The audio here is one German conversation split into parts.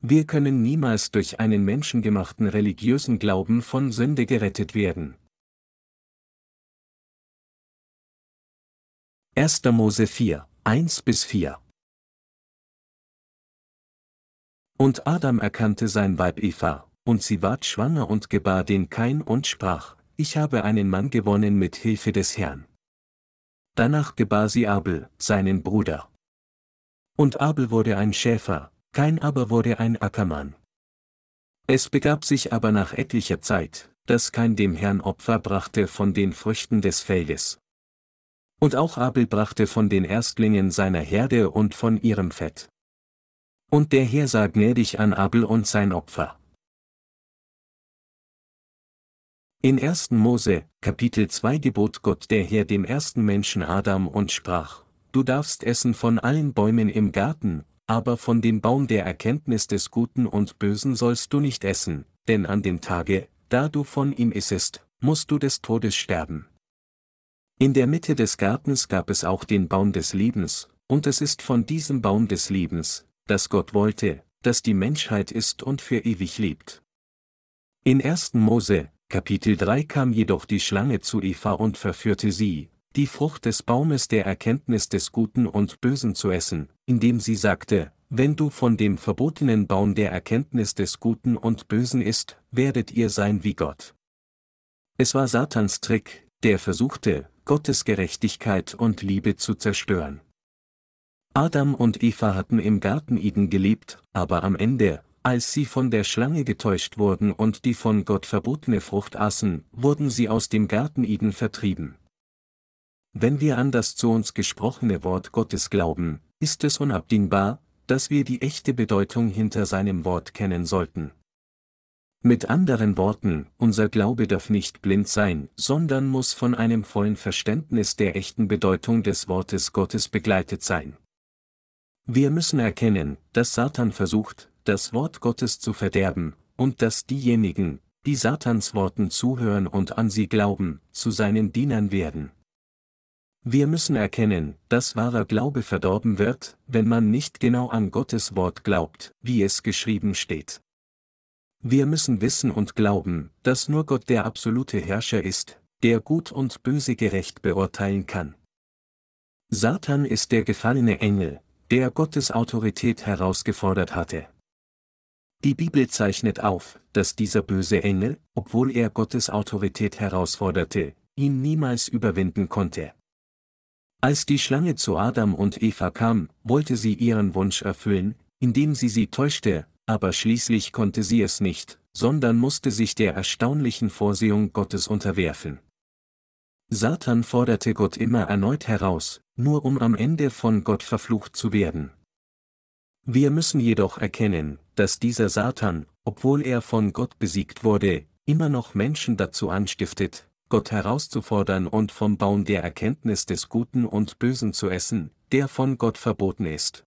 Wir können niemals durch einen menschengemachten religiösen Glauben von Sünde gerettet werden. 1. Mose 4, 1 bis 4 Und Adam erkannte sein Weib Eva, und sie ward schwanger und gebar den Kain und sprach, ich habe einen Mann gewonnen mit Hilfe des Herrn. Danach gebar sie Abel, seinen Bruder. Und Abel wurde ein Schäfer, Kain aber wurde ein Ackermann. Es begab sich aber nach etlicher Zeit, dass Kain dem Herrn Opfer brachte von den Früchten des Feldes. Und auch Abel brachte von den Erstlingen seiner Herde und von ihrem Fett. Und der Herr sah gnädig an Abel und sein Opfer. In 1. Mose, Kapitel 2 gebot Gott der Herr dem ersten Menschen Adam und sprach, Du darfst essen von allen Bäumen im Garten, aber von dem Baum der Erkenntnis des Guten und Bösen sollst du nicht essen, denn an dem Tage, da du von ihm issest, musst du des Todes sterben. In der Mitte des Gartens gab es auch den Baum des Lebens, und es ist von diesem Baum des Lebens, dass Gott wollte, dass die Menschheit ist und für ewig lebt. In 1. Mose, Kapitel 3 kam jedoch die Schlange zu Eva und verführte sie, die Frucht des Baumes der Erkenntnis des Guten und Bösen zu essen, indem sie sagte, wenn du von dem verbotenen Baum der Erkenntnis des Guten und Bösen isst, werdet ihr sein wie Gott. Es war Satans Trick, der versuchte, Gottes Gerechtigkeit und Liebe zu zerstören. Adam und Eva hatten im Garten Eden gelebt, aber am Ende, als sie von der Schlange getäuscht wurden und die von Gott verbotene Frucht aßen, wurden sie aus dem Garten Eden vertrieben. Wenn wir an das zu uns gesprochene Wort Gottes glauben, ist es unabdingbar, dass wir die echte Bedeutung hinter seinem Wort kennen sollten. Mit anderen Worten, unser Glaube darf nicht blind sein, sondern muss von einem vollen Verständnis der echten Bedeutung des Wortes Gottes begleitet sein. Wir müssen erkennen, dass Satan versucht, das Wort Gottes zu verderben, und dass diejenigen, die Satans Worten zuhören und an sie glauben, zu seinen Dienern werden. Wir müssen erkennen, dass wahrer Glaube verdorben wird, wenn man nicht genau an Gottes Wort glaubt, wie es geschrieben steht. Wir müssen wissen und glauben, dass nur Gott der absolute Herrscher ist, der Gut und Böse gerecht beurteilen kann. Satan ist der gefallene Engel, der Gottes Autorität herausgefordert hatte. Die Bibel zeichnet auf, dass dieser böse Engel, obwohl er Gottes Autorität herausforderte, ihn niemals überwinden konnte. Als die Schlange zu Adam und Eva kam, wollte sie ihren Wunsch erfüllen, indem sie sie täuschte, aber schließlich konnte sie es nicht, sondern musste sich der erstaunlichen Vorsehung Gottes unterwerfen. Satan forderte Gott immer erneut heraus, nur um am Ende von Gott verflucht zu werden. Wir müssen jedoch erkennen, dass dieser Satan, obwohl er von Gott besiegt wurde, immer noch Menschen dazu anstiftet, Gott herauszufordern und vom Baum der Erkenntnis des Guten und Bösen zu essen, der von Gott verboten ist.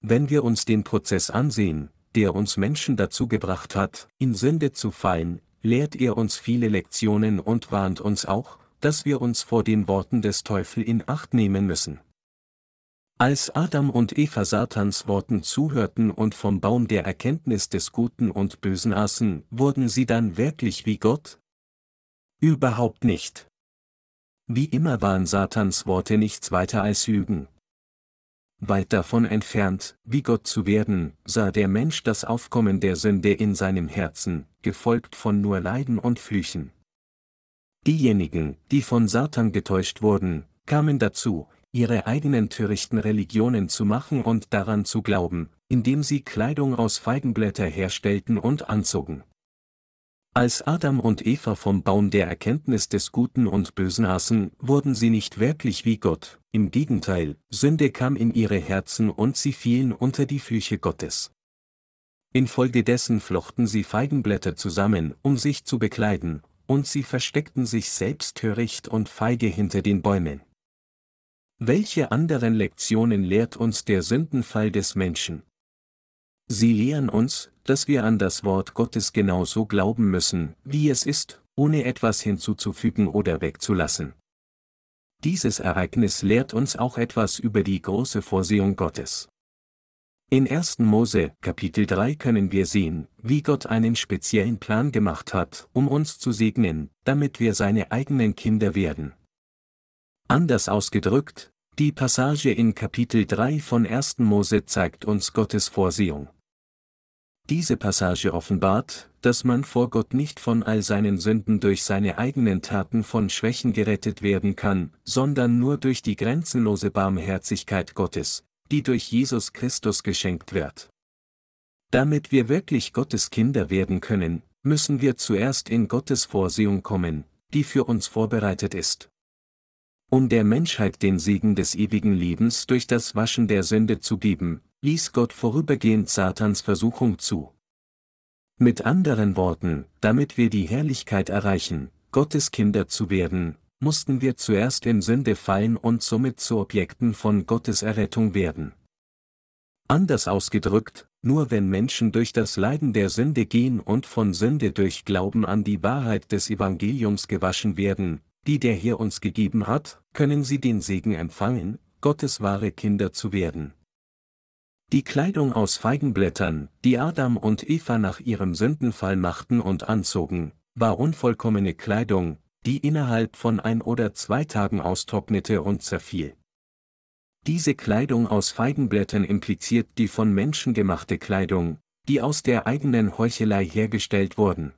Wenn wir uns den Prozess ansehen, der uns Menschen dazu gebracht hat, in Sünde zu fallen, lehrt er uns viele Lektionen und warnt uns auch, dass wir uns vor den Worten des Teufels in Acht nehmen müssen. Als Adam und Eva Satans Worten zuhörten und vom Baum der Erkenntnis des Guten und Bösen aßen, wurden sie dann wirklich wie Gott? Überhaupt nicht. Wie immer waren Satans Worte nichts weiter als Lügen. Weit davon entfernt, wie Gott zu werden, sah der Mensch das Aufkommen der Sünde in seinem Herzen, gefolgt von nur Leiden und Flüchen. Diejenigen, die von Satan getäuscht wurden, kamen dazu, ihre eigenen törichten Religionen zu machen und daran zu glauben, indem sie Kleidung aus Feigenblätter herstellten und anzogen. Als Adam und Eva vom Baum der Erkenntnis des Guten und Bösen aßen, wurden sie nicht wirklich wie Gott, im Gegenteil, Sünde kam in ihre Herzen und sie fielen unter die Flüche Gottes. Infolgedessen flochten sie Feigenblätter zusammen, um sich zu bekleiden, und sie versteckten sich selbst töricht und feige hinter den Bäumen. Welche anderen Lektionen lehrt uns der Sündenfall des Menschen? Sie lehren uns, dass wir an das Wort Gottes genauso glauben müssen, wie es ist, ohne etwas hinzuzufügen oder wegzulassen. Dieses Ereignis lehrt uns auch etwas über die große Vorsehung Gottes. In 1. Mose, Kapitel 3 können wir sehen, wie Gott einen speziellen Plan gemacht hat, um uns zu segnen, damit wir seine eigenen Kinder werden. Anders ausgedrückt, die Passage in Kapitel 3 von 1. Mose zeigt uns Gottes Vorsehung. Diese Passage offenbart, dass man vor Gott nicht von all seinen Sünden durch seine eigenen Taten von Schwächen gerettet werden kann, sondern nur durch die grenzenlose Barmherzigkeit Gottes, die durch Jesus Christus geschenkt wird. Damit wir wirklich Gottes Kinder werden können, müssen wir zuerst in Gottes Vorsehung kommen, die für uns vorbereitet ist. Um der Menschheit den Segen des ewigen Lebens durch das Waschen der Sünde zu geben, ließ Gott vorübergehend Satans Versuchung zu. Mit anderen Worten, damit wir die Herrlichkeit erreichen, Gottes Kinder zu werden, mussten wir zuerst in Sünde fallen und somit zu Objekten von Gottes Errettung werden. Anders ausgedrückt, nur wenn Menschen durch das Leiden der Sünde gehen und von Sünde durch Glauben an die Wahrheit des Evangeliums gewaschen werden, die der Herr uns gegeben hat, können sie den Segen empfangen, Gottes wahre Kinder zu werden. Die Kleidung aus Feigenblättern, die Adam und Eva nach ihrem Sündenfall machten und anzogen, war unvollkommene Kleidung, die innerhalb von ein oder zwei Tagen austrocknete und zerfiel. Diese Kleidung aus Feigenblättern impliziert die von Menschen gemachte Kleidung, die aus der eigenen Heuchelei hergestellt wurden.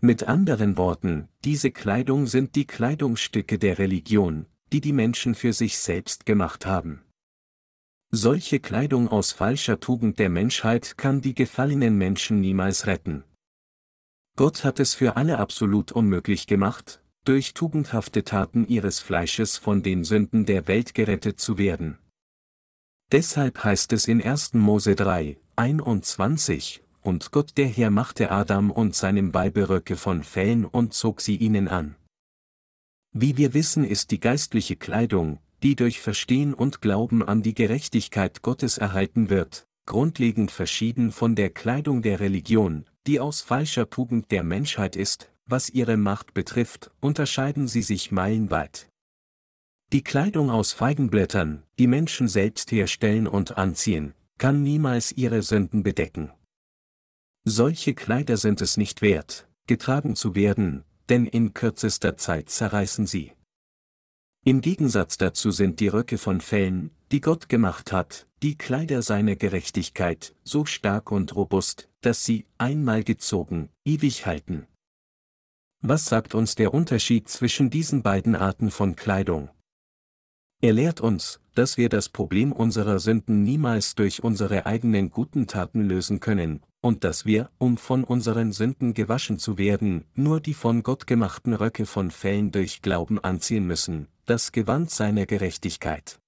Mit anderen Worten, diese Kleidung sind die Kleidungsstücke der Religion, die die Menschen für sich selbst gemacht haben. Solche Kleidung aus falscher Tugend der Menschheit kann die gefallenen Menschen niemals retten. Gott hat es für alle absolut unmöglich gemacht, durch tugendhafte Taten ihres Fleisches von den Sünden der Welt gerettet zu werden. Deshalb heißt es in 1. Mose 3, 21, und Gott der Herr machte Adam und seinem Weibe Röcke von Fellen und zog sie ihnen an. Wie wir wissen ist die geistliche Kleidung, die durch Verstehen und Glauben an die Gerechtigkeit Gottes erhalten wird, grundlegend verschieden von der Kleidung der Religion, die aus falscher Tugend der Menschheit ist, was ihre Macht betrifft, unterscheiden sie sich meilenweit. Die Kleidung aus Feigenblättern, die Menschen selbst herstellen und anziehen, kann niemals ihre Sünden bedecken. Solche Kleider sind es nicht wert, getragen zu werden, denn in kürzester Zeit zerreißen sie. Im Gegensatz dazu sind die Röcke von Fellen, die Gott gemacht hat, die Kleider seiner Gerechtigkeit, so stark und robust, dass sie, einmal gezogen, ewig halten. Was sagt uns der Unterschied zwischen diesen beiden Arten von Kleidung? Er lehrt uns, dass wir das Problem unserer Sünden niemals durch unsere eigenen guten Taten lösen können, und dass wir, um von unseren Sünden gewaschen zu werden, nur die von Gott gemachten Röcke von Fellen durch Glauben anziehen müssen, das Gewand seiner Gerechtigkeit.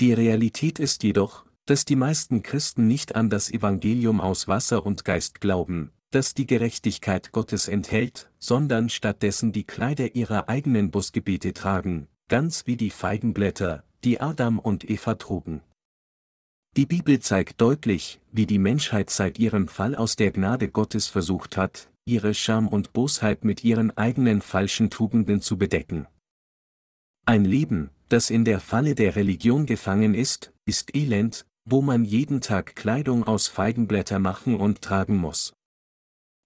Die Realität ist jedoch, dass die meisten Christen nicht an das Evangelium aus Wasser und Geist glauben, das die Gerechtigkeit Gottes enthält, sondern stattdessen die Kleider ihrer eigenen Busgebete tragen, ganz wie die Feigenblätter, die Adam und Eva trugen. Die Bibel zeigt deutlich, wie die Menschheit seit ihrem Fall aus der Gnade Gottes versucht hat, ihre Scham und Bosheit mit ihren eigenen falschen Tugenden zu bedecken. Ein Leben, das in der Falle der Religion gefangen ist, ist elend, wo man jeden Tag Kleidung aus Feigenblätter machen und tragen muss.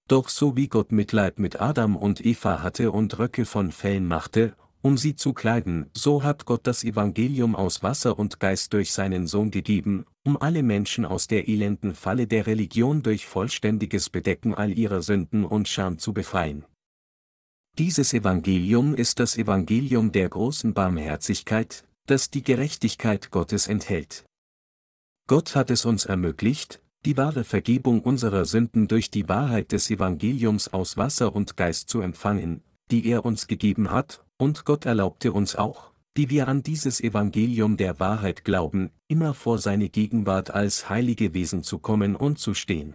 Doch so wie Gott Mitleid mit Adam und Eva hatte und Röcke von Fellen machte, um sie zu kleiden, so hat Gott das Evangelium aus Wasser und Geist durch seinen Sohn gegeben, um alle Menschen aus der elenden Falle der Religion durch vollständiges Bedecken all ihrer Sünden und Scham zu befreien. Dieses Evangelium ist das Evangelium der großen Barmherzigkeit, das die Gerechtigkeit Gottes enthält. Gott hat es uns ermöglicht, die wahre Vergebung unserer Sünden durch die Wahrheit des Evangeliums aus Wasser und Geist zu empfangen, die er uns gegeben hat, und Gott erlaubte uns auch, die wir an dieses Evangelium der Wahrheit glauben, immer vor seine Gegenwart als heilige Wesen zu kommen und zu stehen.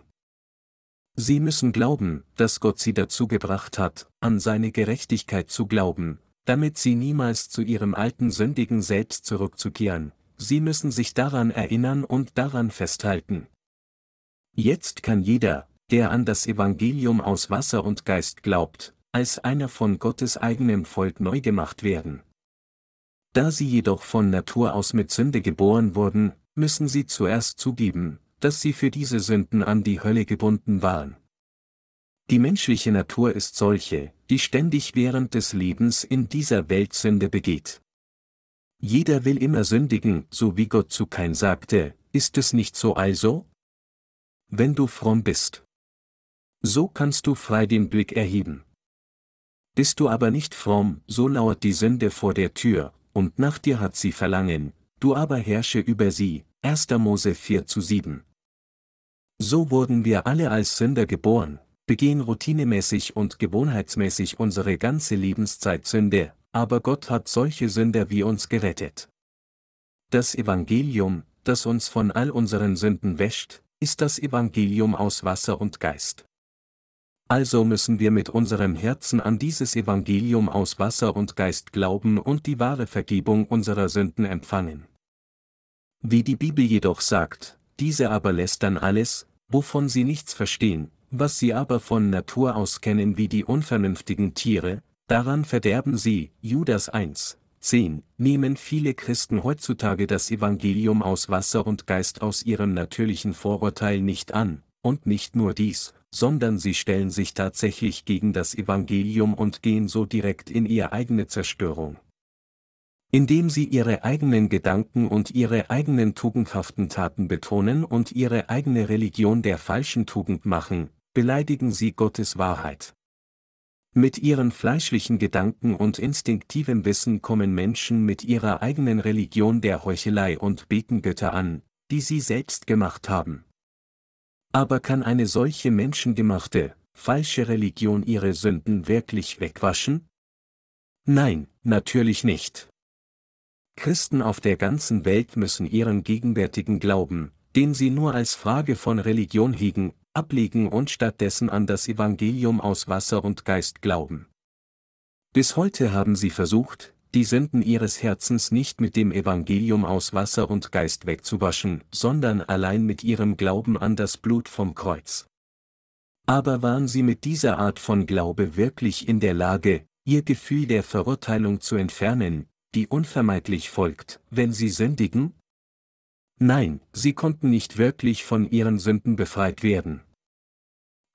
Sie müssen glauben, dass Gott sie dazu gebracht hat, an seine Gerechtigkeit zu glauben, damit sie niemals zu ihrem alten sündigen Selbst zurückzukehren, sie müssen sich daran erinnern und daran festhalten. Jetzt kann jeder, der an das Evangelium aus Wasser und Geist glaubt, als einer von Gottes eigenem Volk neu gemacht werden. Da sie jedoch von Natur aus mit Sünde geboren wurden, müssen sie zuerst zugeben, dass sie für diese Sünden an die Hölle gebunden waren. Die menschliche Natur ist solche, die ständig während des Lebens in dieser Welt Sünde begeht. Jeder will immer sündigen, so wie Gott zu Kain sagte, ist es nicht so also? Wenn du fromm bist. So kannst du frei den Blick erheben. Bist du aber nicht fromm, so lauert die Sünde vor der Tür, und nach dir hat sie Verlangen, du aber herrsche über sie. 1. Mose 4 zu 7. So wurden wir alle als Sünder geboren, begehen routinemäßig und gewohnheitsmäßig unsere ganze Lebenszeit Sünde, aber Gott hat solche Sünder wie uns gerettet. Das Evangelium, das uns von all unseren Sünden wäscht, ist das Evangelium aus Wasser und Geist. Also müssen wir mit unserem Herzen an dieses Evangelium aus Wasser und Geist glauben und die wahre Vergebung unserer Sünden empfangen. Wie die Bibel jedoch sagt, diese aber lästern alles, wovon sie nichts verstehen, was sie aber von Natur aus kennen wie die unvernünftigen Tiere, Daran verderben sie, Judas 1, 10, nehmen viele Christen heutzutage das Evangelium aus Wasser und Geist aus ihrem natürlichen Vorurteil nicht an, und nicht nur dies, sondern sie stellen sich tatsächlich gegen das Evangelium und gehen so direkt in ihre eigene Zerstörung. Indem sie ihre eigenen Gedanken und ihre eigenen tugendhaften Taten betonen und ihre eigene Religion der falschen Tugend machen, beleidigen sie Gottes Wahrheit. Mit ihren fleischlichen Gedanken und instinktivem Wissen kommen Menschen mit ihrer eigenen Religion der Heuchelei und beten Götter an, die sie selbst gemacht haben. Aber kann eine solche menschengemachte, falsche Religion ihre Sünden wirklich wegwaschen? Nein, natürlich nicht. Christen auf der ganzen Welt müssen ihren gegenwärtigen Glauben, den sie nur als Frage von Religion hegen, ablegen und stattdessen an das Evangelium aus Wasser und Geist glauben. Bis heute haben sie versucht, die Sünden ihres Herzens nicht mit dem Evangelium aus Wasser und Geist wegzuwaschen, sondern allein mit ihrem Glauben an das Blut vom Kreuz. Aber waren sie mit dieser Art von Glaube wirklich in der Lage, ihr Gefühl der Verurteilung zu entfernen, die unvermeidlich folgt, wenn sie sündigen? Nein, sie konnten nicht wirklich von ihren Sünden befreit werden.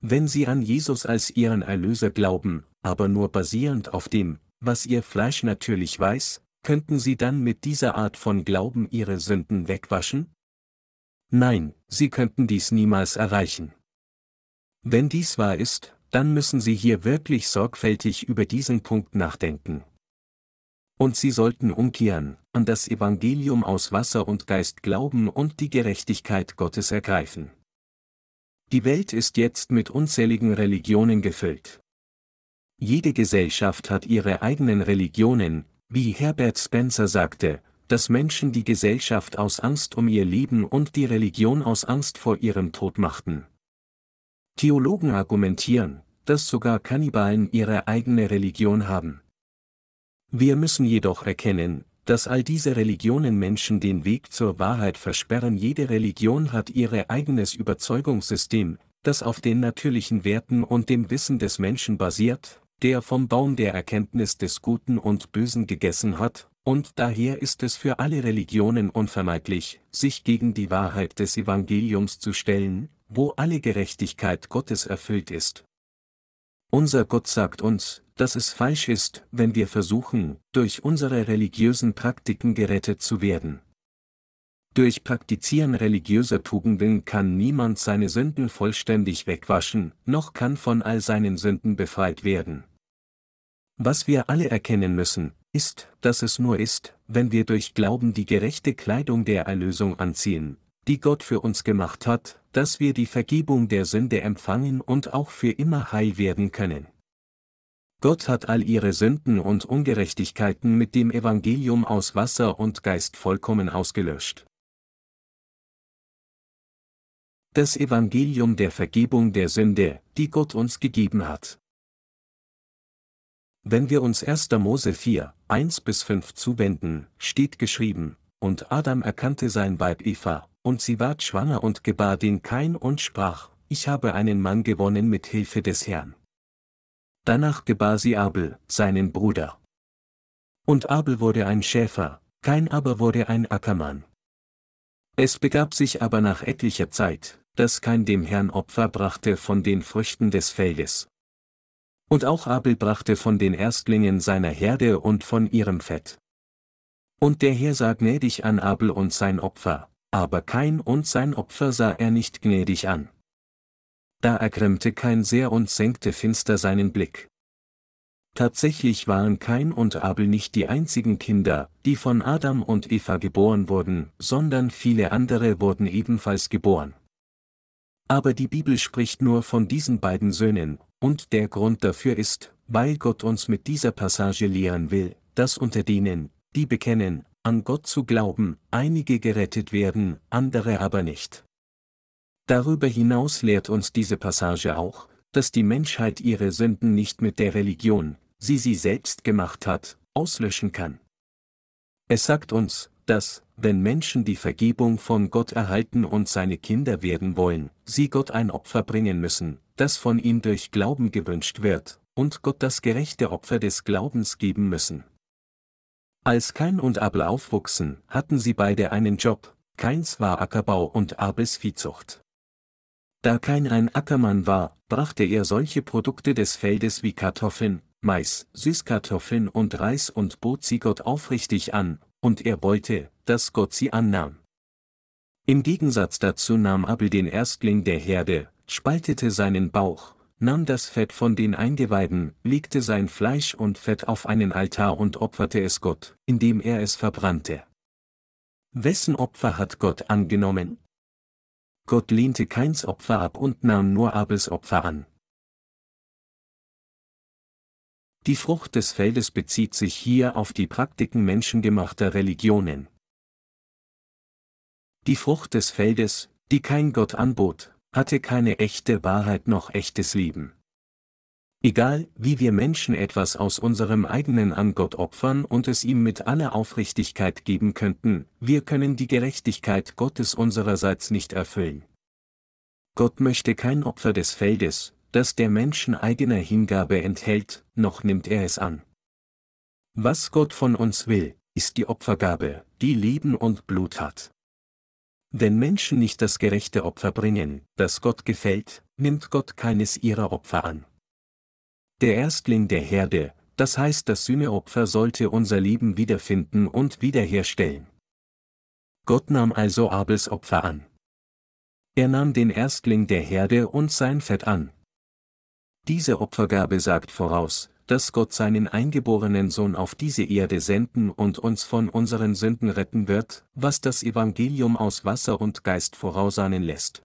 Wenn sie an Jesus als ihren Erlöser glauben, aber nur basierend auf dem, was ihr Fleisch natürlich weiß, könnten sie dann mit dieser Art von Glauben ihre Sünden wegwaschen? Nein, sie könnten dies niemals erreichen. Wenn dies wahr ist, dann müssen sie hier wirklich sorgfältig über diesen Punkt nachdenken. Und sie sollten umkehren, an das Evangelium aus Wasser und Geist glauben und die Gerechtigkeit Gottes ergreifen. Die Welt ist jetzt mit unzähligen Religionen gefüllt. Jede Gesellschaft hat ihre eigenen Religionen, wie Herbert Spencer sagte, dass Menschen die Gesellschaft aus Angst um ihr Leben und die Religion aus Angst vor ihrem Tod machten. Theologen argumentieren, dass sogar Kannibalen ihre eigene Religion haben. Wir müssen jedoch erkennen, dass all diese Religionen Menschen den Weg zur Wahrheit versperren. Jede Religion hat ihr eigenes Überzeugungssystem, das auf den natürlichen Werten und dem Wissen des Menschen basiert, der vom Baum der Erkenntnis des Guten und Bösen gegessen hat, und daher ist es für alle Religionen unvermeidlich, sich gegen die Wahrheit des Evangeliums zu stellen, wo alle Gerechtigkeit Gottes erfüllt ist. Unser Gott sagt uns, dass es falsch ist, wenn wir versuchen, durch unsere religiösen Praktiken gerettet zu werden. Durch Praktizieren religiöser Tugenden kann niemand seine Sünden vollständig wegwaschen, noch kann von all seinen Sünden befreit werden. Was wir alle erkennen müssen, ist, dass es nur ist, wenn wir durch Glauben die gerechte Kleidung der Erlösung anziehen, die Gott für uns gemacht hat, dass wir die Vergebung der Sünde empfangen und auch für immer heil werden können. Gott hat all ihre Sünden und Ungerechtigkeiten mit dem Evangelium aus Wasser und Geist vollkommen ausgelöscht. Das Evangelium der Vergebung der Sünde, die Gott uns gegeben hat. Wenn wir uns 1. Mose 4, 1 bis 5 zuwenden, steht geschrieben, und Adam erkannte sein Weib Eva, und sie ward schwanger und gebar den Kain und sprach, ich habe einen Mann gewonnen mit Hilfe des Herrn. Danach gebar sie Abel, seinen Bruder. Und Abel wurde ein Schäfer, kein aber wurde ein Ackermann. Es begab sich aber nach etlicher Zeit, dass kein dem Herrn Opfer brachte von den Früchten des Feldes. Und auch Abel brachte von den Erstlingen seiner Herde und von ihrem Fett. Und der Herr sah gnädig an Abel und sein Opfer, aber kein und sein Opfer sah er nicht gnädig an. Da ergrimmte kein sehr und senkte finster seinen Blick. Tatsächlich waren Kain und Abel nicht die einzigen Kinder, die von Adam und Eva geboren wurden, sondern viele andere wurden ebenfalls geboren. Aber die Bibel spricht nur von diesen beiden Söhnen, und der Grund dafür ist, weil Gott uns mit dieser Passage lehren will, dass unter denen, die bekennen, an Gott zu glauben, einige gerettet werden, andere aber nicht. Darüber hinaus lehrt uns diese Passage auch, dass die Menschheit ihre Sünden nicht mit der Religion, sie sie selbst gemacht hat, auslöschen kann. Es sagt uns, dass, wenn Menschen die Vergebung von Gott erhalten und seine Kinder werden wollen, sie Gott ein Opfer bringen müssen, das von ihm durch Glauben gewünscht wird, und Gott das gerechte Opfer des Glaubens geben müssen. Als Kain und Abel aufwuchsen, hatten sie beide einen Job, Keins war Ackerbau und Abels Viehzucht. Da kein ein Ackermann war, brachte er solche Produkte des Feldes wie Kartoffeln, Mais, Süßkartoffeln und Reis und bot sie Gott aufrichtig an, und er wollte, dass Gott sie annahm. Im Gegensatz dazu nahm Abel den Erstling der Herde, spaltete seinen Bauch, nahm das Fett von den Eingeweiden, legte sein Fleisch und Fett auf einen Altar und opferte es Gott, indem er es verbrannte. Wessen Opfer hat Gott angenommen? Gott lehnte keins Opfer ab und nahm nur Abels Opfer an. Die Frucht des Feldes bezieht sich hier auf die Praktiken menschengemachter Religionen. Die Frucht des Feldes, die kein Gott anbot, hatte keine echte Wahrheit noch echtes Leben. Egal, wie wir Menschen etwas aus unserem eigenen an Gott opfern und es ihm mit aller Aufrichtigkeit geben könnten, wir können die Gerechtigkeit Gottes unsererseits nicht erfüllen. Gott möchte kein Opfer des Feldes, das der Menschen eigener Hingabe enthält, noch nimmt er es an. Was Gott von uns will, ist die Opfergabe, die Leben und Blut hat. Wenn Menschen nicht das gerechte Opfer bringen, das Gott gefällt, nimmt Gott keines ihrer Opfer an. Der Erstling der Herde, das heißt das Sühneopfer sollte unser Leben wiederfinden und wiederherstellen. Gott nahm also Abels Opfer an. Er nahm den Erstling der Herde und sein Fett an. Diese Opfergabe sagt voraus, dass Gott seinen eingeborenen Sohn auf diese Erde senden und uns von unseren Sünden retten wird, was das Evangelium aus Wasser und Geist vorausahnen lässt.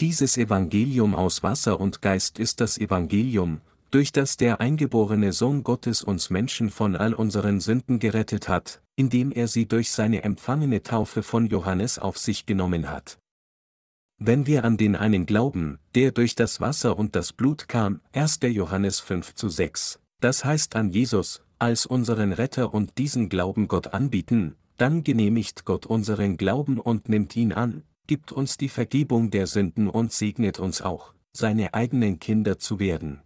Dieses Evangelium aus Wasser und Geist ist das Evangelium, durch das der eingeborene Sohn Gottes uns Menschen von all unseren Sünden gerettet hat, indem er sie durch seine empfangene Taufe von Johannes auf sich genommen hat. Wenn wir an den einen glauben, der durch das Wasser und das Blut kam, 1. Johannes 5 zu 6, das heißt an Jesus, als unseren Retter und diesen Glauben Gott anbieten, dann genehmigt Gott unseren Glauben und nimmt ihn an, gibt uns die Vergebung der Sünden und segnet uns auch, seine eigenen Kinder zu werden.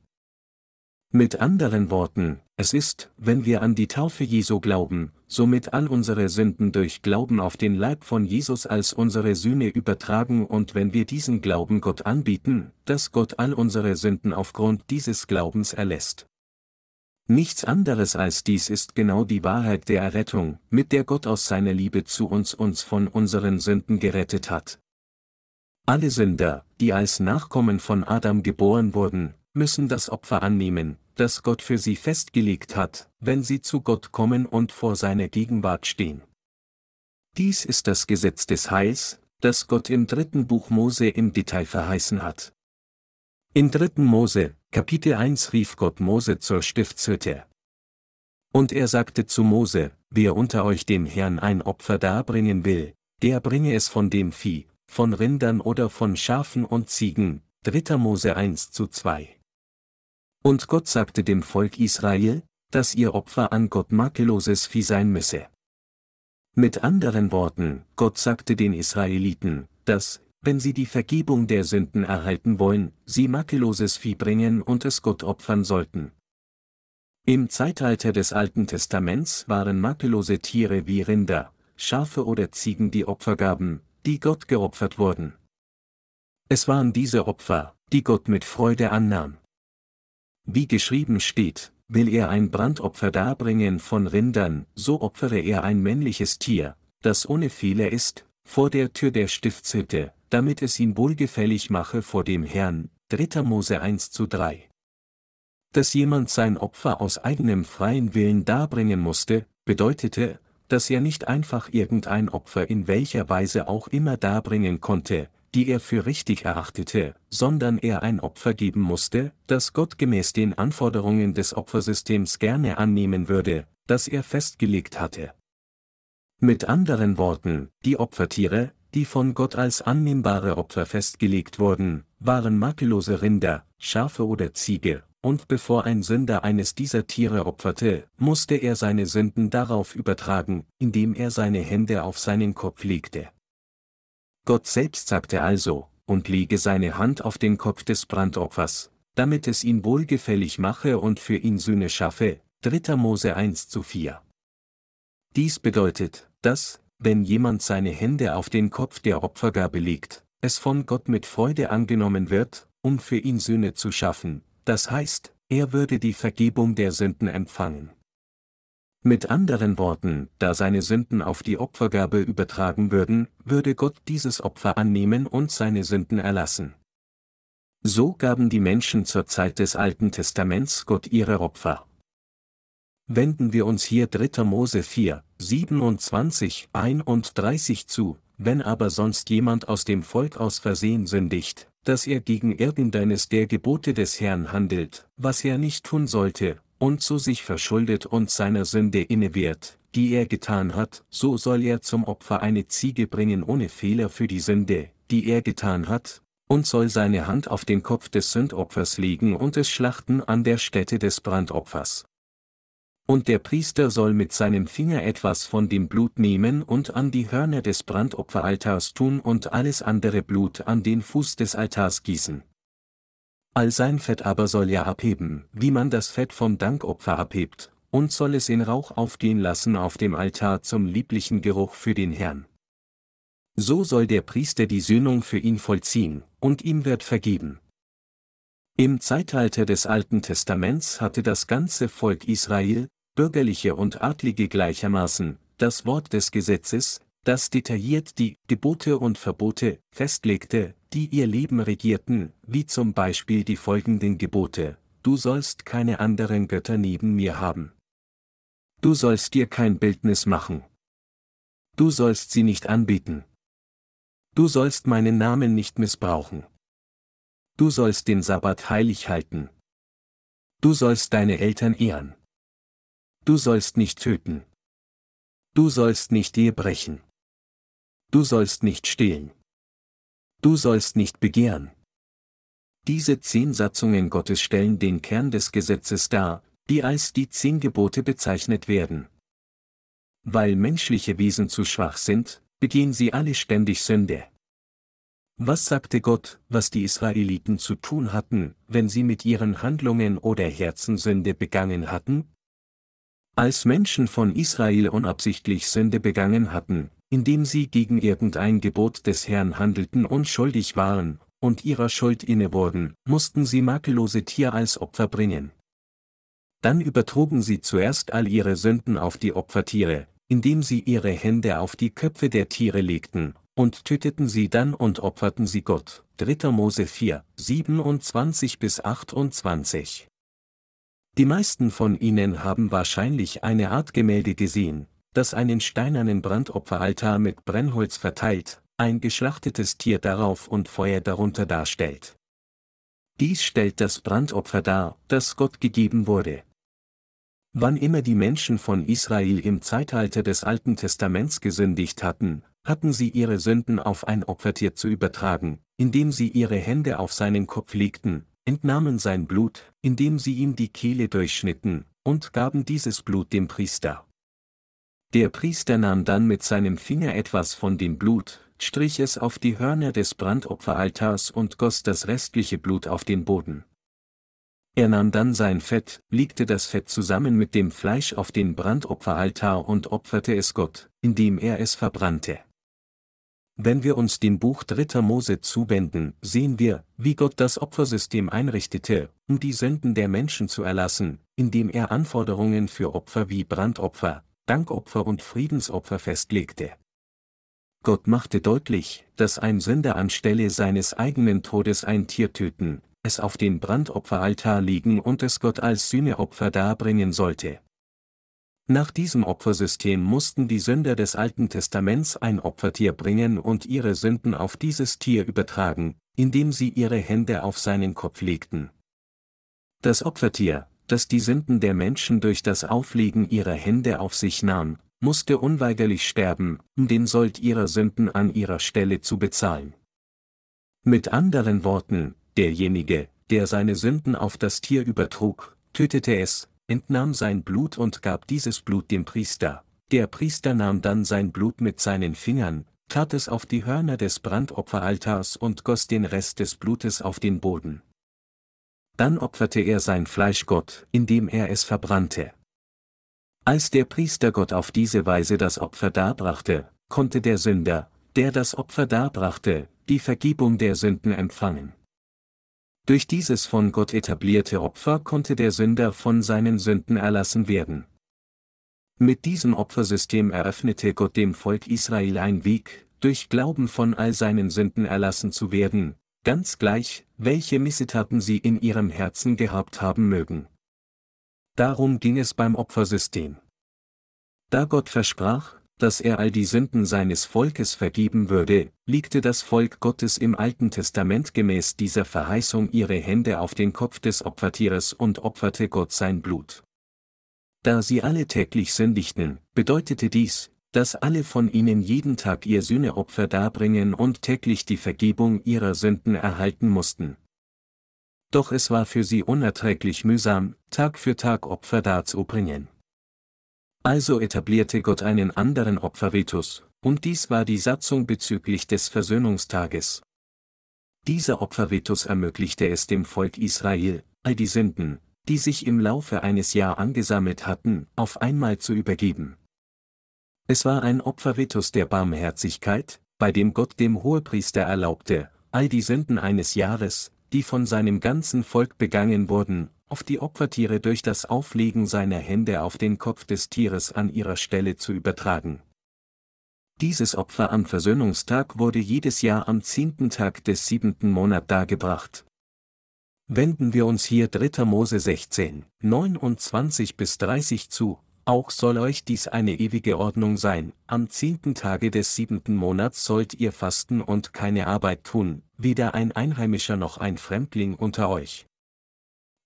Mit anderen Worten, es ist, wenn wir an die Taufe Jesu glauben, somit all unsere Sünden durch Glauben auf den Leib von Jesus als unsere Sühne übertragen und wenn wir diesen Glauben Gott anbieten, dass Gott all unsere Sünden aufgrund dieses Glaubens erlässt. Nichts anderes als dies ist genau die Wahrheit der Errettung, mit der Gott aus seiner Liebe zu uns uns von unseren Sünden gerettet hat. Alle Sünder, die als Nachkommen von Adam geboren wurden, müssen das Opfer annehmen, das Gott für sie festgelegt hat, wenn sie zu Gott kommen und vor seiner Gegenwart stehen. Dies ist das Gesetz des Heils, das Gott im dritten Buch Mose im Detail verheißen hat. In dritten Mose, Kapitel 1 rief Gott Mose zur Stiftshütte. Und er sagte zu Mose, wer unter euch dem Herrn ein Opfer darbringen will, der bringe es von dem Vieh, von Rindern oder von Schafen und Ziegen, 3. Mose 1 zu 2. Und Gott sagte dem Volk Israel, dass ihr Opfer an Gott makelloses Vieh sein müsse. Mit anderen Worten, Gott sagte den Israeliten, dass, wenn sie die Vergebung der Sünden erhalten wollen, sie makelloses Vieh bringen und es Gott opfern sollten. Im Zeitalter des Alten Testaments waren makellose Tiere wie Rinder, Schafe oder Ziegen die Opfer gaben, die Gott geopfert wurden. Es waren diese Opfer, die Gott mit Freude annahm. Wie geschrieben steht, will er ein Brandopfer darbringen von Rindern, so opfere er ein männliches Tier, das ohne Fehler ist, vor der Tür der Stiftshütte, damit es ihn wohlgefällig mache vor dem Herrn. 3. Mose 1 zu 3. Dass jemand sein Opfer aus eigenem freien Willen darbringen musste, bedeutete, dass er nicht einfach irgendein Opfer in welcher Weise auch immer darbringen konnte, die er für richtig erachtete, sondern er ein Opfer geben musste, das Gott gemäß den Anforderungen des Opfersystems gerne annehmen würde, das er festgelegt hatte. Mit anderen Worten, die Opfertiere, die von Gott als annehmbare Opfer festgelegt wurden, waren makellose Rinder, Schafe oder Ziege, und bevor ein Sünder eines dieser Tiere opferte, musste er seine Sünden darauf übertragen, indem er seine Hände auf seinen Kopf legte. Gott selbst sagte also, und lege seine Hand auf den Kopf des Brandopfers, damit es ihn wohlgefällig mache und für ihn Sühne schaffe. 3. Mose 1 zu 4. Dies bedeutet, dass, wenn jemand seine Hände auf den Kopf der Opfergabe legt, es von Gott mit Freude angenommen wird, um für ihn Sühne zu schaffen, das heißt, er würde die Vergebung der Sünden empfangen. Mit anderen Worten, da seine Sünden auf die Opfergabe übertragen würden, würde Gott dieses Opfer annehmen und seine Sünden erlassen. So gaben die Menschen zur Zeit des Alten Testaments Gott ihre Opfer. Wenden wir uns hier 3. Mose 4, 27, 31 zu, wenn aber sonst jemand aus dem Volk aus Versehen sündigt, dass er gegen irgendeines der Gebote des Herrn handelt, was er nicht tun sollte, und so sich verschuldet und seiner Sünde innewehrt, die er getan hat, so soll er zum Opfer eine Ziege bringen ohne Fehler für die Sünde, die er getan hat, und soll seine Hand auf den Kopf des Sündopfers legen und es schlachten an der Stätte des Brandopfers. Und der Priester soll mit seinem Finger etwas von dem Blut nehmen und an die Hörner des Brandopferaltars tun und alles andere Blut an den Fuß des Altars gießen. All sein Fett aber soll er abheben, wie man das Fett vom Dankopfer abhebt, und soll es in Rauch aufgehen lassen auf dem Altar zum lieblichen Geruch für den Herrn. So soll der Priester die Sühnung für ihn vollziehen, und ihm wird vergeben. Im Zeitalter des Alten Testaments hatte das ganze Volk Israel, Bürgerliche und Adlige gleichermaßen, das Wort des Gesetzes, das detailliert die Gebote und Verbote festlegte, die ihr Leben regierten, wie zum Beispiel die folgenden Gebote, du sollst keine anderen Götter neben mir haben. Du sollst dir kein Bildnis machen. Du sollst sie nicht anbeten. Du sollst meinen Namen nicht missbrauchen. Du sollst den Sabbat heilig halten. Du sollst deine Eltern ehren. Du sollst nicht töten. Du sollst nicht Ehe brechen. Du sollst nicht stehlen. Du sollst nicht begehren. Diese zehn Satzungen Gottes stellen den Kern des Gesetzes dar, die als die zehn Gebote bezeichnet werden. Weil menschliche Wesen zu schwach sind, begehen sie alle ständig Sünde. Was sagte Gott, was die Israeliten zu tun hatten, wenn sie mit ihren Handlungen oder Herzensünde begangen hatten? Als Menschen von Israel unabsichtlich Sünde begangen hatten, indem sie gegen irgendein Gebot des Herrn handelten und schuldig waren, und ihrer Schuld inne wurden, mussten sie makellose Tier als Opfer bringen. Dann übertrugen sie zuerst all ihre Sünden auf die Opfertiere, indem sie ihre Hände auf die Köpfe der Tiere legten, und töteten sie dann und opferten sie Gott. 3. Mose 4, 27 bis 28. Die meisten von ihnen haben wahrscheinlich eine Art Gemälde gesehen, das einen steinernen Brandopferaltar mit Brennholz verteilt, ein geschlachtetes Tier darauf und Feuer darunter darstellt. Dies stellt das Brandopfer dar, das Gott gegeben wurde. Wann immer die Menschen von Israel im Zeitalter des Alten Testaments gesündigt hatten, hatten sie ihre Sünden auf ein Opfertier zu übertragen, indem sie ihre Hände auf seinen Kopf legten, entnahmen sein Blut, indem sie ihm die Kehle durchschnitten, und gaben dieses Blut dem Priester. Der Priester nahm dann mit seinem Finger etwas von dem Blut, strich es auf die Hörner des Brandopferaltars und goss das restliche Blut auf den Boden. Er nahm dann sein Fett, legte das Fett zusammen mit dem Fleisch auf den Brandopferaltar und opferte es Gott, indem er es verbrannte. Wenn wir uns dem Buch 3. Mose zuwenden, sehen wir, wie Gott das Opfersystem einrichtete, um die Sünden der Menschen zu erlassen, indem er Anforderungen für Opfer wie Brandopfer, Dankopfer und Friedensopfer festlegte. Gott machte deutlich, dass ein Sünder anstelle seines eigenen Todes ein Tier töten, es auf den Brandopferaltar legen und es Gott als Sühneopfer darbringen sollte. Nach diesem Opfersystem mussten die Sünder des Alten Testaments ein Opfertier bringen und ihre Sünden auf dieses Tier übertragen, indem sie ihre Hände auf seinen Kopf legten. Das Opfertier, das die Sünden der Menschen durch das Auflegen ihrer Hände auf sich nahm, musste unweigerlich sterben, um den Sold ihrer Sünden an ihrer Stelle zu bezahlen. Mit anderen Worten, derjenige, der seine Sünden auf das Tier übertrug, tötete es, entnahm sein Blut und gab dieses Blut dem Priester. Der Priester nahm dann sein Blut mit seinen Fingern, tat es auf die Hörner des Brandopferaltars und goss den Rest des Blutes auf den Boden. Dann opferte er sein Fleisch Gott, indem er es verbrannte. Als der Priester Gott auf diese Weise das Opfer darbrachte, konnte der Sünder, der das Opfer darbrachte, die Vergebung der Sünden empfangen. Durch dieses von Gott etablierte Opfer konnte der Sünder von seinen Sünden erlassen werden. Mit diesem Opfersystem eröffnete Gott dem Volk Israel ein Weg, durch Glauben von all seinen Sünden erlassen zu werden, ganz gleich, welche Missetaten sie in ihrem Herzen gehabt haben mögen. Darum ging es beim Opfersystem. Da Gott versprach, dass er all die Sünden seines Volkes vergeben würde, legte das Volk Gottes im Alten Testament gemäß dieser Verheißung ihre Hände auf den Kopf des Opfertieres und opferte Gott sein Blut. Da sie alle täglich sündigten, bedeutete dies, dass alle von ihnen jeden Tag ihr Sühneopfer darbringen und täglich die Vergebung ihrer Sünden erhalten mussten. Doch es war für sie unerträglich mühsam, Tag für Tag Opfer darzubringen. Also etablierte Gott einen anderen Opferritus, und dies war die Satzung bezüglich des Versöhnungstages. Dieser Opferritus ermöglichte es dem Volk Israel, all die Sünden, die sich im Laufe eines Jahres angesammelt hatten, auf einmal zu übergeben. Es war ein Opferritus der Barmherzigkeit, bei dem Gott dem Hohepriester erlaubte, all die Sünden eines Jahres, die von seinem ganzen Volk begangen wurden, auf die Opfertiere durch das Auflegen seiner Hände auf den Kopf des Tieres an ihrer Stelle zu übertragen. Dieses Opfer am Versöhnungstag wurde jedes Jahr am zehnten Tag des siebenten Monat dargebracht. Wenden wir uns hier 3. Mose 16, 29 bis 30 zu, auch soll euch dies eine ewige Ordnung sein, am zehnten Tage des siebenten Monats sollt ihr fasten und keine Arbeit tun, weder ein Einheimischer noch ein Fremdling unter euch.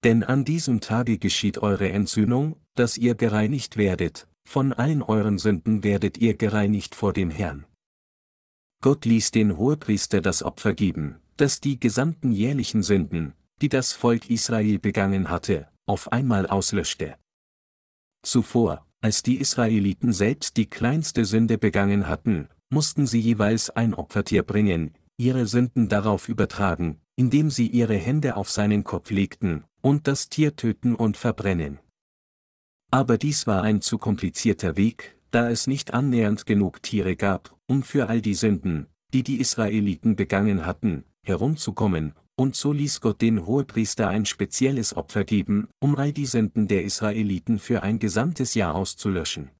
Denn an diesem Tage geschieht eure Entzündung, dass ihr gereinigt werdet, von allen euren Sünden werdet ihr gereinigt vor dem Herrn. Gott ließ den Hohepriester das Opfer geben, das die gesamten jährlichen Sünden, die das Volk Israel begangen hatte, auf einmal auslöschte. Zuvor, als die Israeliten selbst die kleinste Sünde begangen hatten, mussten sie jeweils ein Opfertier bringen, ihre Sünden darauf übertragen, indem sie ihre Hände auf seinen Kopf legten, und das Tier töten und verbrennen. Aber dies war ein zu komplizierter Weg, da es nicht annähernd genug Tiere gab, um für all die Sünden, die die Israeliten begangen hatten, herumzukommen, und so ließ Gott den Hohepriester ein spezielles Opfer geben, um all die Sünden der Israeliten für ein gesamtes Jahr auszulöschen.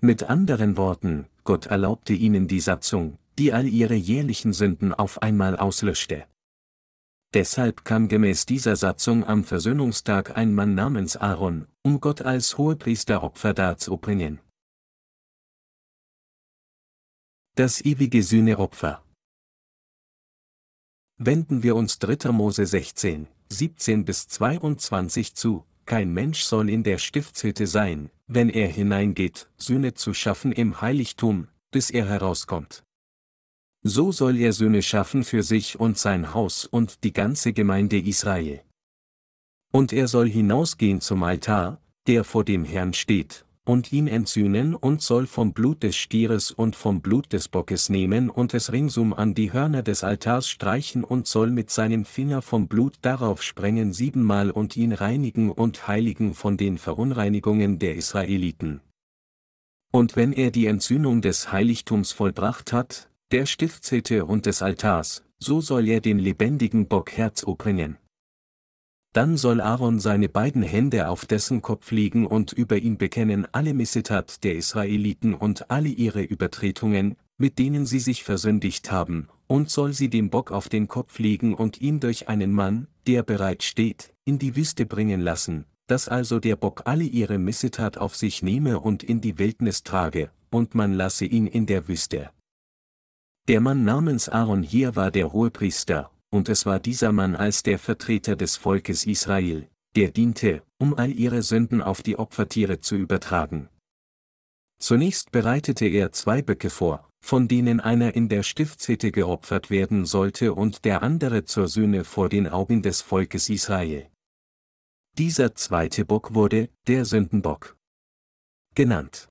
Mit anderen Worten, Gott erlaubte ihnen die Satzung, die all ihre jährlichen Sünden auf einmal auslöschte. Deshalb kam gemäß dieser Satzung am Versöhnungstag ein Mann namens Aaron, um Gott als Hohepriester Opfer darzubringen. Das ewige Sühneopfer. Wenden wir uns 3. Mose 16, 17 bis 22 zu, kein Mensch soll in der Stiftshütte sein, wenn er hineingeht, Sühne zu schaffen im Heiligtum, bis er herauskommt. So soll er Söhne schaffen für sich und sein Haus und die ganze Gemeinde Israel. Und er soll hinausgehen zum Altar, der vor dem Herrn steht, und ihn entsühnen und soll vom Blut des Stieres und vom Blut des Bockes nehmen und es ringsum an die Hörner des Altars streichen und soll mit seinem Finger vom Blut darauf sprengen siebenmal und ihn reinigen und heiligen von den Verunreinigungen der Israeliten. Und wenn er die Entsühnung des Heiligtums vollbracht hat, der Stiftshütte und des Altars, so soll er den lebendigen Bock Herzo bringen. Dann soll Aaron seine beiden Hände auf dessen Kopf legen und über ihn bekennen alle Missetat der Israeliten und alle ihre Übertretungen, mit denen sie sich versündigt haben, und soll sie dem Bock auf den Kopf legen und ihn durch einen Mann, der bereit steht, in die Wüste bringen lassen, dass also der Bock alle ihre Missetat auf sich nehme und in die Wildnis trage, und man lasse ihn in der Wüste. Der Mann namens Aaron hier war der Hohepriester, und es war dieser Mann als der Vertreter des Volkes Israel, der diente, um all ihre Sünden auf die Opfertiere zu übertragen. Zunächst bereitete er zwei Böcke vor, von denen einer in der Stiftshütte geopfert werden sollte und der andere zur Sühne vor den Augen des Volkes Israel. Dieser zweite Bock wurde der Sündenbock genannt.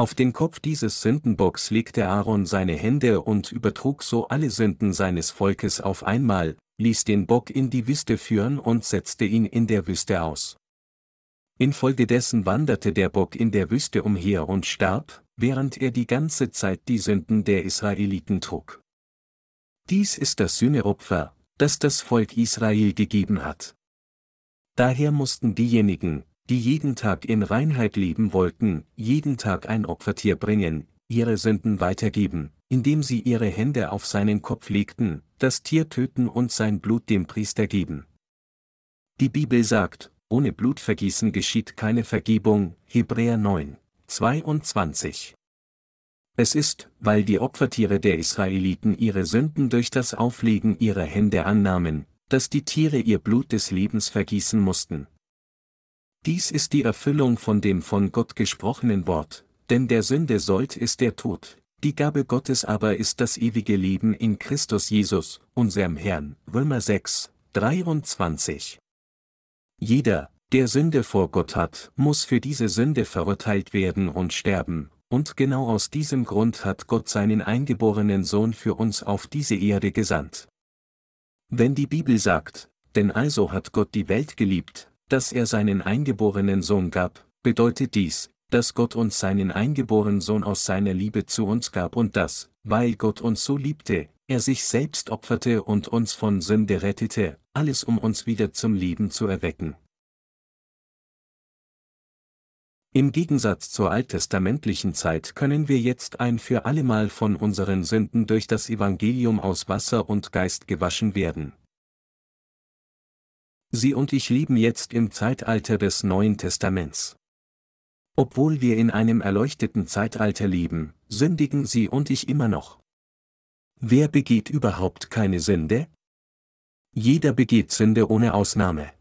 Auf den Kopf dieses Sündenbocks legte Aaron seine Hände und übertrug so alle Sünden seines Volkes auf einmal, ließ den Bock in die Wüste führen und setzte ihn in der Wüste aus. Infolgedessen wanderte der Bock in der Wüste umher und starb, während er die ganze Zeit die Sünden der Israeliten trug. Dies ist das Sühneopfer, das das Volk Israel gegeben hat. Daher mussten diejenigen, die jeden Tag in Reinheit leben wollten, jeden Tag ein Opfertier bringen, ihre Sünden weitergeben, indem sie ihre Hände auf seinen Kopf legten, das Tier töten und sein Blut dem Priester geben. Die Bibel sagt, ohne Blutvergießen geschieht keine Vergebung, Hebräer 9, 22. Es ist, weil die Opfertiere der Israeliten ihre Sünden durch das Auflegen ihrer Hände annahmen, dass die Tiere ihr Blut des Lebens vergießen mussten, dies ist die Erfüllung von dem von Gott gesprochenen Wort, denn der Sünde Sold ist der Tod, die Gabe Gottes aber ist das ewige Leben in Christus Jesus, unserem Herrn. Römer 6, 23. Jeder, der Sünde vor Gott hat, muss für diese Sünde verurteilt werden und sterben, und genau aus diesem Grund hat Gott seinen eingeborenen Sohn für uns auf diese Erde gesandt. Wenn die Bibel sagt, denn also hat Gott die Welt geliebt, dass er seinen eingeborenen Sohn gab, bedeutet dies, dass Gott uns seinen eingeborenen Sohn aus seiner Liebe zu uns gab und dass, weil Gott uns so liebte, er sich selbst opferte und uns von Sünde rettete, alles um uns wieder zum Leben zu erwecken. Im Gegensatz zur alttestamentlichen Zeit können wir jetzt ein für allemal von unseren Sünden durch das Evangelium aus Wasser und Geist gewaschen werden. Sie und ich leben jetzt im Zeitalter des Neuen Testaments. Obwohl wir in einem erleuchteten Zeitalter leben, sündigen Sie und ich immer noch. Wer begeht überhaupt keine Sünde? Jeder begeht Sünde ohne Ausnahme.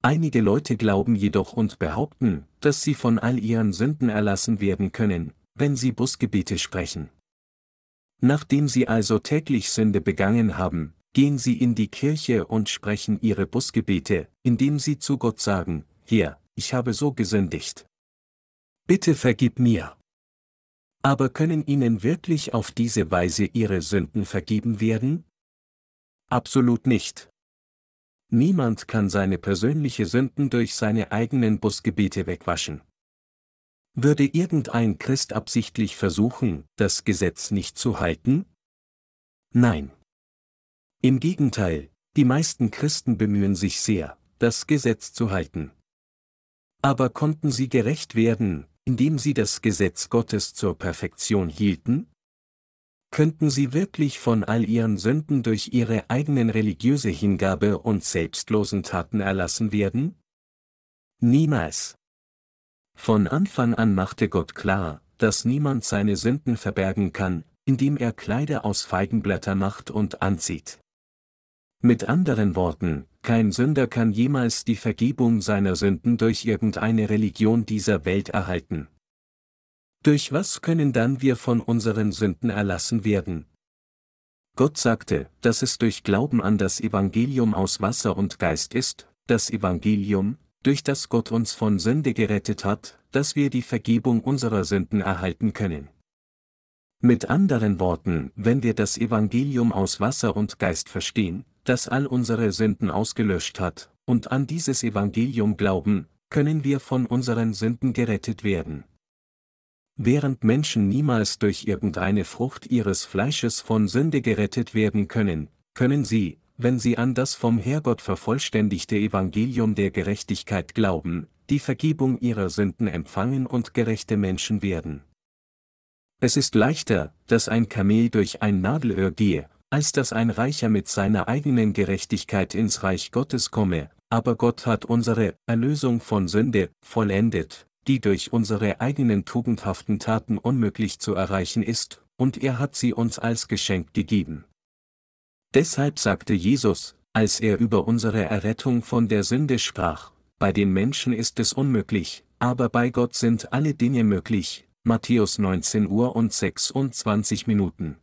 Einige Leute glauben jedoch und behaupten, dass sie von all ihren Sünden erlassen werden können, wenn sie Busgebete sprechen. Nachdem sie also täglich Sünde begangen haben, gehen sie in die Kirche und sprechen ihre Busgebete, indem sie zu Gott sagen, Herr, ich habe so gesündigt. Bitte vergib mir. Aber können ihnen wirklich auf diese Weise ihre Sünden vergeben werden? Absolut nicht. Niemand kann seine persönliche Sünden durch seine eigenen Busgebete wegwaschen. Würde irgendein Christ absichtlich versuchen, das Gesetz nicht zu halten? Nein. Im Gegenteil, die meisten Christen bemühen sich sehr, das Gesetz zu halten. Aber konnten sie gerecht werden, indem sie das Gesetz Gottes zur Perfektion hielten? Könnten sie wirklich von all ihren Sünden durch ihre eigenen religiöse Hingabe und selbstlosen Taten erlassen werden? Niemals. Von Anfang an machte Gott klar, dass niemand seine Sünden verbergen kann, indem er Kleider aus Feigenblätter macht und anzieht. Mit anderen Worten, kein Sünder kann jemals die Vergebung seiner Sünden durch irgendeine Religion dieser Welt erhalten. Durch was können dann wir von unseren Sünden erlassen werden? Gott sagte, dass es durch Glauben an das Evangelium aus Wasser und Geist ist, das Evangelium, durch das Gott uns von Sünde gerettet hat, dass wir die Vergebung unserer Sünden erhalten können. Mit anderen Worten, wenn wir das Evangelium aus Wasser und Geist verstehen, das all unsere Sünden ausgelöscht hat, und an dieses Evangelium glauben, können wir von unseren Sünden gerettet werden. Während Menschen niemals durch irgendeine Frucht ihres Fleisches von Sünde gerettet werden können, können sie, wenn sie an das vom Herrgott vervollständigte Evangelium der Gerechtigkeit glauben, die Vergebung ihrer Sünden empfangen und gerechte Menschen werden. Es ist leichter, dass ein Kamel durch ein Nadelöhr gehe, als dass ein Reicher mit seiner eigenen Gerechtigkeit ins Reich Gottes komme, aber Gott hat unsere Erlösung von Sünde vollendet, die durch unsere eigenen tugendhaften Taten unmöglich zu erreichen ist, und er hat sie uns als Geschenk gegeben. Deshalb sagte Jesus, als er über unsere Errettung von der Sünde sprach, bei den Menschen ist es unmöglich, aber bei Gott sind alle Dinge möglich, Matthäus 19 Uhr und 26 Minuten.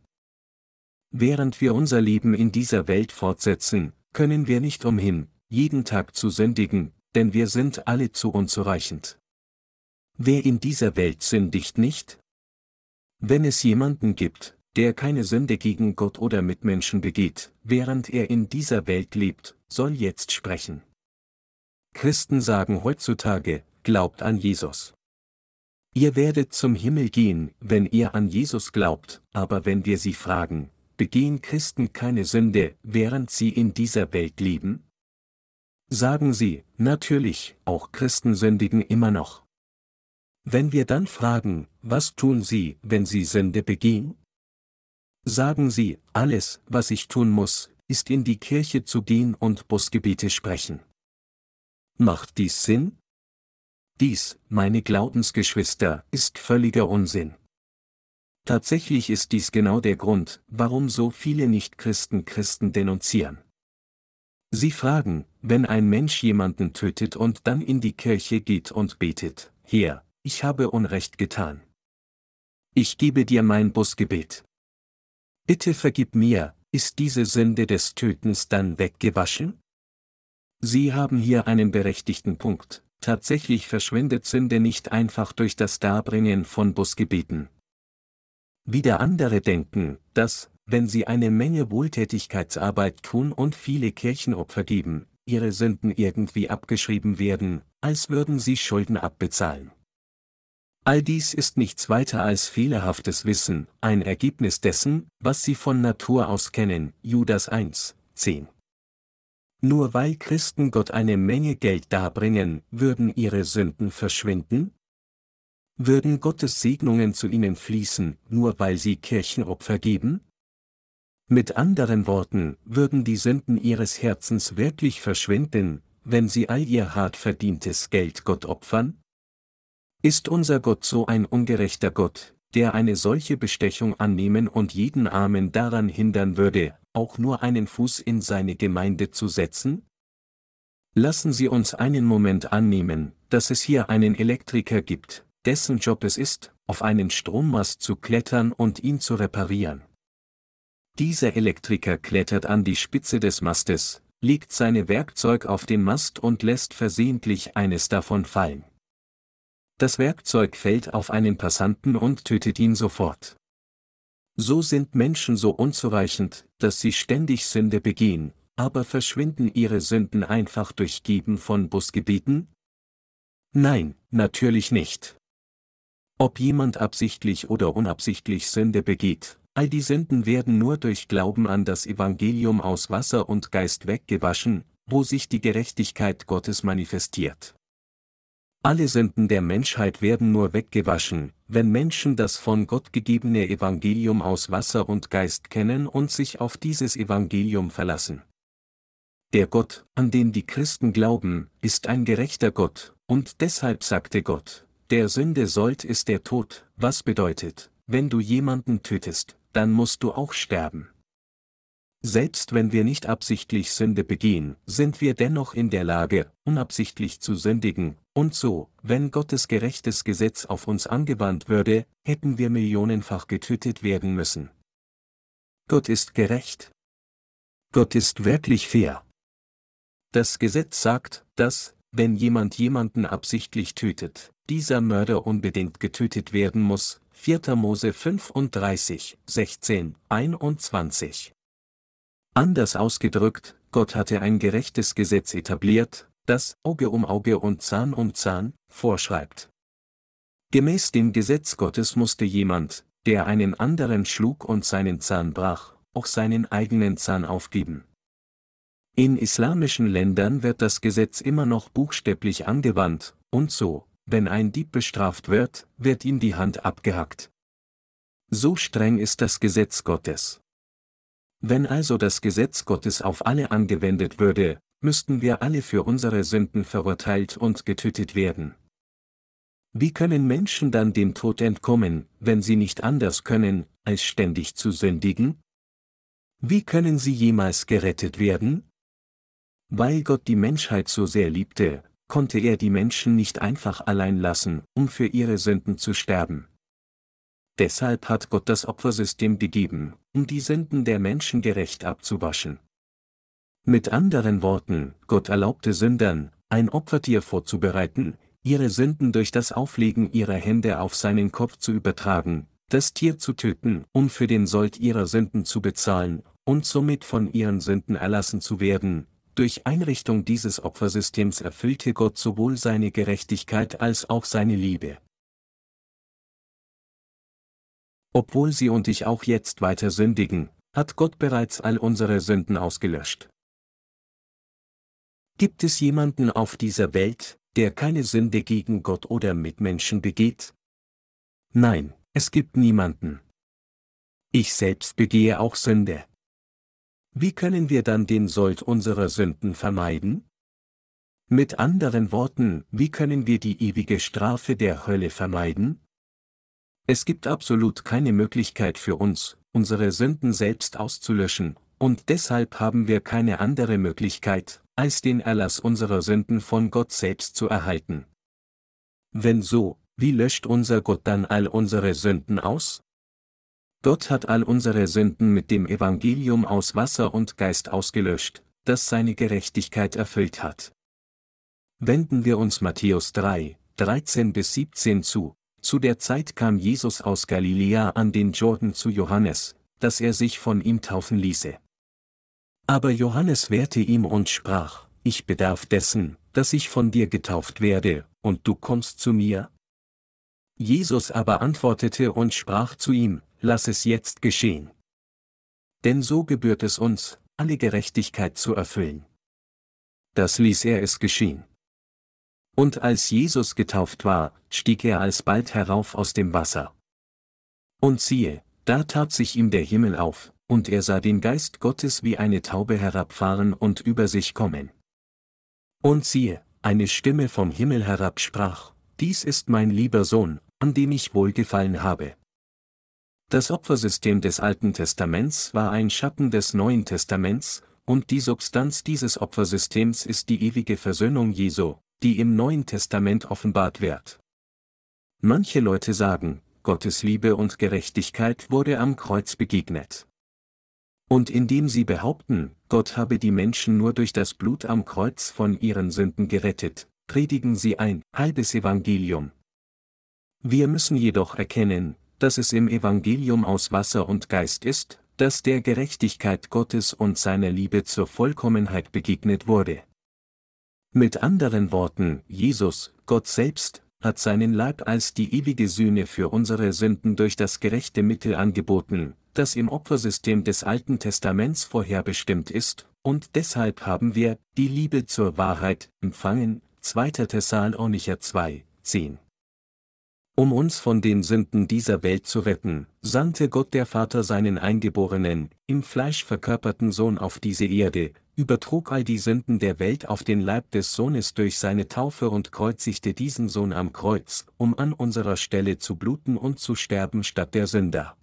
Während wir unser Leben in dieser Welt fortsetzen, können wir nicht umhin, jeden Tag zu sündigen, denn wir sind alle zu unzureichend. Wer in dieser Welt sündigt nicht? Wenn es jemanden gibt, der keine Sünde gegen Gott oder Mitmenschen begeht, während er in dieser Welt lebt, soll jetzt sprechen. Christen sagen heutzutage, glaubt an Jesus. Ihr werdet zum Himmel gehen, wenn ihr an Jesus glaubt, aber wenn wir sie fragen, begehen Christen keine Sünde, während sie in dieser Welt leben? Sagen sie, natürlich, auch Christen sündigen immer noch. Wenn wir dann fragen, was tun sie, wenn sie Sünde begehen? Sagen sie, alles, was ich tun muss, ist in die Kirche zu gehen und Busgebete sprechen. Macht dies Sinn? Dies, meine Glaubensgeschwister, ist völliger Unsinn. Tatsächlich ist dies genau der Grund, warum so viele Nichtchristen Christen denunzieren. Sie fragen, wenn ein Mensch jemanden tötet und dann in die Kirche geht und betet, Herr, ich habe Unrecht getan. Ich gebe dir mein Busgebet. Bitte vergib mir, ist diese Sünde des Tötens dann weggewaschen? Sie haben hier einen berechtigten Punkt, Tatsächlich verschwindet Sünde nicht einfach durch das Darbringen von Busgebeten. Wieder andere denken, dass, wenn sie eine Menge Wohltätigkeitsarbeit tun und viele Kirchenopfer geben, ihre Sünden irgendwie abgeschrieben werden, als würden sie Schulden abbezahlen. All dies ist nichts weiter als fehlerhaftes Wissen, ein Ergebnis dessen, was sie von Natur aus kennen, Judas 1, 10. Nur weil Christen Gott eine Menge Geld darbringen, würden ihre Sünden verschwinden? Würden Gottes Segnungen zu ihnen fließen, nur weil sie Kirchenopfer geben? Mit anderen Worten, würden die Sünden ihres Herzens wirklich verschwinden, wenn sie all ihr hart verdientes Geld Gott opfern? Ist unser Gott so ein ungerechter Gott, der eine solche Bestechung annehmen und jeden Armen daran hindern würde, auch nur einen Fuß in seine Gemeinde zu setzen? Lassen Sie uns einen Moment annehmen, dass es hier einen Elektriker gibt, dessen Job es ist, auf einen Strommast zu klettern und ihn zu reparieren. Dieser Elektriker klettert an die Spitze des Mastes, legt seine Werkzeug auf den Mast und lässt versehentlich eines davon fallen. Das Werkzeug fällt auf einen Passanten und tötet ihn sofort. So sind Menschen so unzureichend, dass sie ständig Sünde begehen, aber verschwinden ihre Sünden einfach durch Geben von Busgebieten? Nein, natürlich nicht. Ob jemand absichtlich oder unabsichtlich Sünde begeht, all die Sünden werden nur durch Glauben an das Evangelium aus Wasser und Geist weggewaschen, wo sich die Gerechtigkeit Gottes manifestiert. Alle Sünden der Menschheit werden nur weggewaschen, wenn Menschen das von Gott gegebene Evangelium aus Wasser und Geist kennen und sich auf dieses Evangelium verlassen. Der Gott, an den die Christen glauben, ist ein gerechter Gott, und deshalb sagte Gott, der Sünde sollt ist der Tod, was bedeutet, wenn du jemanden tötest, dann musst du auch sterben. Selbst wenn wir nicht absichtlich Sünde begehen, sind wir dennoch in der Lage, unabsichtlich zu sündigen, und so, wenn Gottes gerechtes Gesetz auf uns angewandt würde, hätten wir millionenfach getötet werden müssen. Gott ist gerecht. Gott ist wirklich fair. Das Gesetz sagt, dass, wenn jemand jemanden absichtlich tötet, dieser Mörder unbedingt getötet werden muss. 4. Mose 35, 16, 21. Anders ausgedrückt, Gott hatte ein gerechtes Gesetz etabliert, das Auge um Auge und Zahn um Zahn vorschreibt. Gemäß dem Gesetz Gottes musste jemand, der einen anderen schlug und seinen Zahn brach, auch seinen eigenen Zahn aufgeben. In islamischen Ländern wird das Gesetz immer noch buchstäblich angewandt, und so, wenn ein Dieb bestraft wird, wird ihm die Hand abgehackt. So streng ist das Gesetz Gottes. Wenn also das Gesetz Gottes auf alle angewendet würde, müssten wir alle für unsere Sünden verurteilt und getötet werden. Wie können Menschen dann dem Tod entkommen, wenn sie nicht anders können, als ständig zu sündigen? Wie können sie jemals gerettet werden? Weil Gott die Menschheit so sehr liebte, konnte er die Menschen nicht einfach allein lassen, um für ihre Sünden zu sterben. Deshalb hat Gott das Opfersystem gegeben, um die Sünden der Menschen gerecht abzuwaschen. Mit anderen Worten, Gott erlaubte Sündern, ein Opfertier vorzubereiten, ihre Sünden durch das Auflegen ihrer Hände auf seinen Kopf zu übertragen, das Tier zu töten, um für den Sold ihrer Sünden zu bezahlen, und somit von ihren Sünden erlassen zu werden. Durch Einrichtung dieses Opfersystems erfüllte Gott sowohl seine Gerechtigkeit als auch seine Liebe. Obwohl sie und ich auch jetzt weiter sündigen, hat Gott bereits all unsere Sünden ausgelöscht. Gibt es jemanden auf dieser Welt, der keine Sünde gegen Gott oder Mitmenschen begeht? Nein, es gibt niemanden. Ich selbst begehe auch Sünde. Wie können wir dann den Sold unserer Sünden vermeiden? Mit anderen Worten, wie können wir die ewige Strafe der Hölle vermeiden? Es gibt absolut keine Möglichkeit für uns, unsere Sünden selbst auszulöschen, und deshalb haben wir keine andere Möglichkeit, als den Erlass unserer Sünden von Gott selbst zu erhalten. Wenn so, wie löscht unser Gott dann all unsere Sünden aus? Gott hat all unsere Sünden mit dem Evangelium aus Wasser und Geist ausgelöscht, das seine Gerechtigkeit erfüllt hat. Wenden wir uns Matthäus 3, 13 bis 17 zu. Zu der Zeit kam Jesus aus Galiläa an den Jordan zu Johannes, dass er sich von ihm taufen ließe. Aber Johannes wehrte ihm und sprach, ich bedarf dessen, dass ich von dir getauft werde, und du kommst zu mir? Jesus aber antwortete und sprach zu ihm, lass es jetzt geschehen. Denn so gebührt es uns, alle Gerechtigkeit zu erfüllen. Das ließ er es geschehen. Und als Jesus getauft war, stieg er alsbald herauf aus dem Wasser. Und siehe, da tat sich ihm der Himmel auf, und er sah den Geist Gottes wie eine Taube herabfahren und über sich kommen. Und siehe, eine Stimme vom Himmel herab sprach, Dies ist mein lieber Sohn, an dem ich wohlgefallen habe. Das Opfersystem des Alten Testaments war ein Schatten des Neuen Testaments, und die Substanz dieses Opfersystems ist die ewige Versöhnung Jesu, die im Neuen Testament offenbart wird. Manche Leute sagen, Gottes Liebe und Gerechtigkeit wurde am Kreuz begegnet. Und indem sie behaupten, Gott habe die Menschen nur durch das Blut am Kreuz von ihren Sünden gerettet, predigen sie ein halbes Evangelium. Wir müssen jedoch erkennen, dass es im Evangelium aus Wasser und Geist ist, dass der Gerechtigkeit Gottes und seiner Liebe zur Vollkommenheit begegnet wurde. Mit anderen Worten, Jesus, Gott selbst, hat seinen Leib als die ewige Sühne für unsere Sünden durch das gerechte Mittel angeboten, das im Opfersystem des Alten Testaments vorherbestimmt ist, und deshalb haben wir die Liebe zur Wahrheit empfangen, 2. Thessalonicher 2, 10. Um uns von den Sünden dieser Welt zu retten, sandte Gott der Vater seinen eingeborenen, im Fleisch verkörperten Sohn auf diese Erde, übertrug all die Sünden der Welt auf den Leib des Sohnes durch seine Taufe und kreuzigte diesen Sohn am Kreuz, um an unserer Stelle zu bluten und zu sterben statt der Sünder.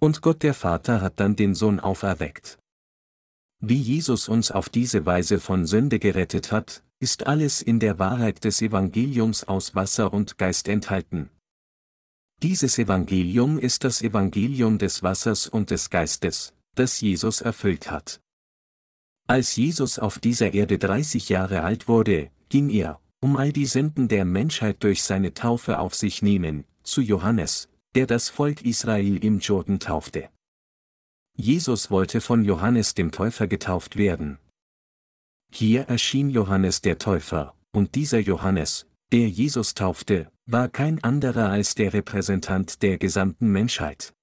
Und Gott der Vater hat dann den Sohn auferweckt. Wie Jesus uns auf diese Weise von Sünde gerettet hat, ist alles in der Wahrheit des Evangeliums aus Wasser und Geist enthalten. Dieses Evangelium ist das Evangelium des Wassers und des Geistes, das Jesus erfüllt hat. Als Jesus auf dieser Erde 30 Jahre alt wurde, ging er, um all die Sünden der Menschheit durch seine Taufe auf sich nehmen, zu Johannes, der das Volk Israel im Jordan taufte. Jesus wollte von Johannes dem Täufer getauft werden. Hier erschien Johannes der Täufer, und dieser Johannes, der Jesus taufte, war kein anderer als der Repräsentant der gesamten Menschheit.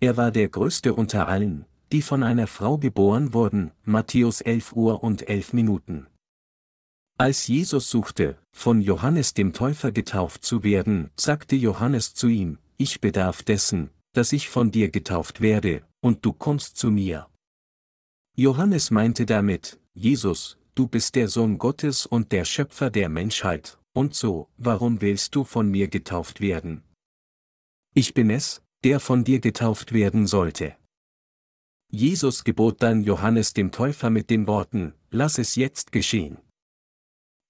Er war der größte unter allen, die von einer Frau geboren wurden, Matthäus 11 Uhr und 11 Minuten. Als Jesus suchte, von Johannes dem Täufer getauft zu werden, sagte Johannes zu ihm, ich bedarf dessen, dass ich von dir getauft werde, und du kommst zu mir. Johannes meinte damit, Jesus, du bist der Sohn Gottes und der Schöpfer der Menschheit, und so, warum willst du von mir getauft werden? Ich bin es, der von dir getauft werden sollte. Jesus gebot dann Johannes dem Täufer mit den Worten, Lass es jetzt geschehen.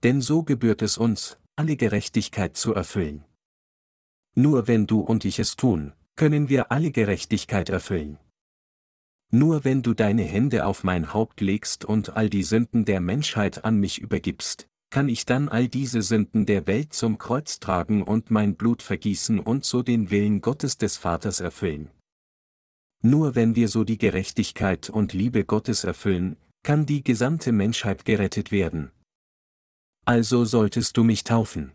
Denn so gebührt es uns, alle Gerechtigkeit zu erfüllen. Nur wenn du und ich es tun, können wir alle Gerechtigkeit erfüllen. Nur wenn du deine Hände auf mein Haupt legst und all die Sünden der Menschheit an mich übergibst, kann ich dann all diese Sünden der Welt zum Kreuz tragen und mein Blut vergießen und so den Willen Gottes des Vaters erfüllen. Nur wenn wir so die Gerechtigkeit und Liebe Gottes erfüllen, kann die gesamte Menschheit gerettet werden. Also solltest du mich taufen.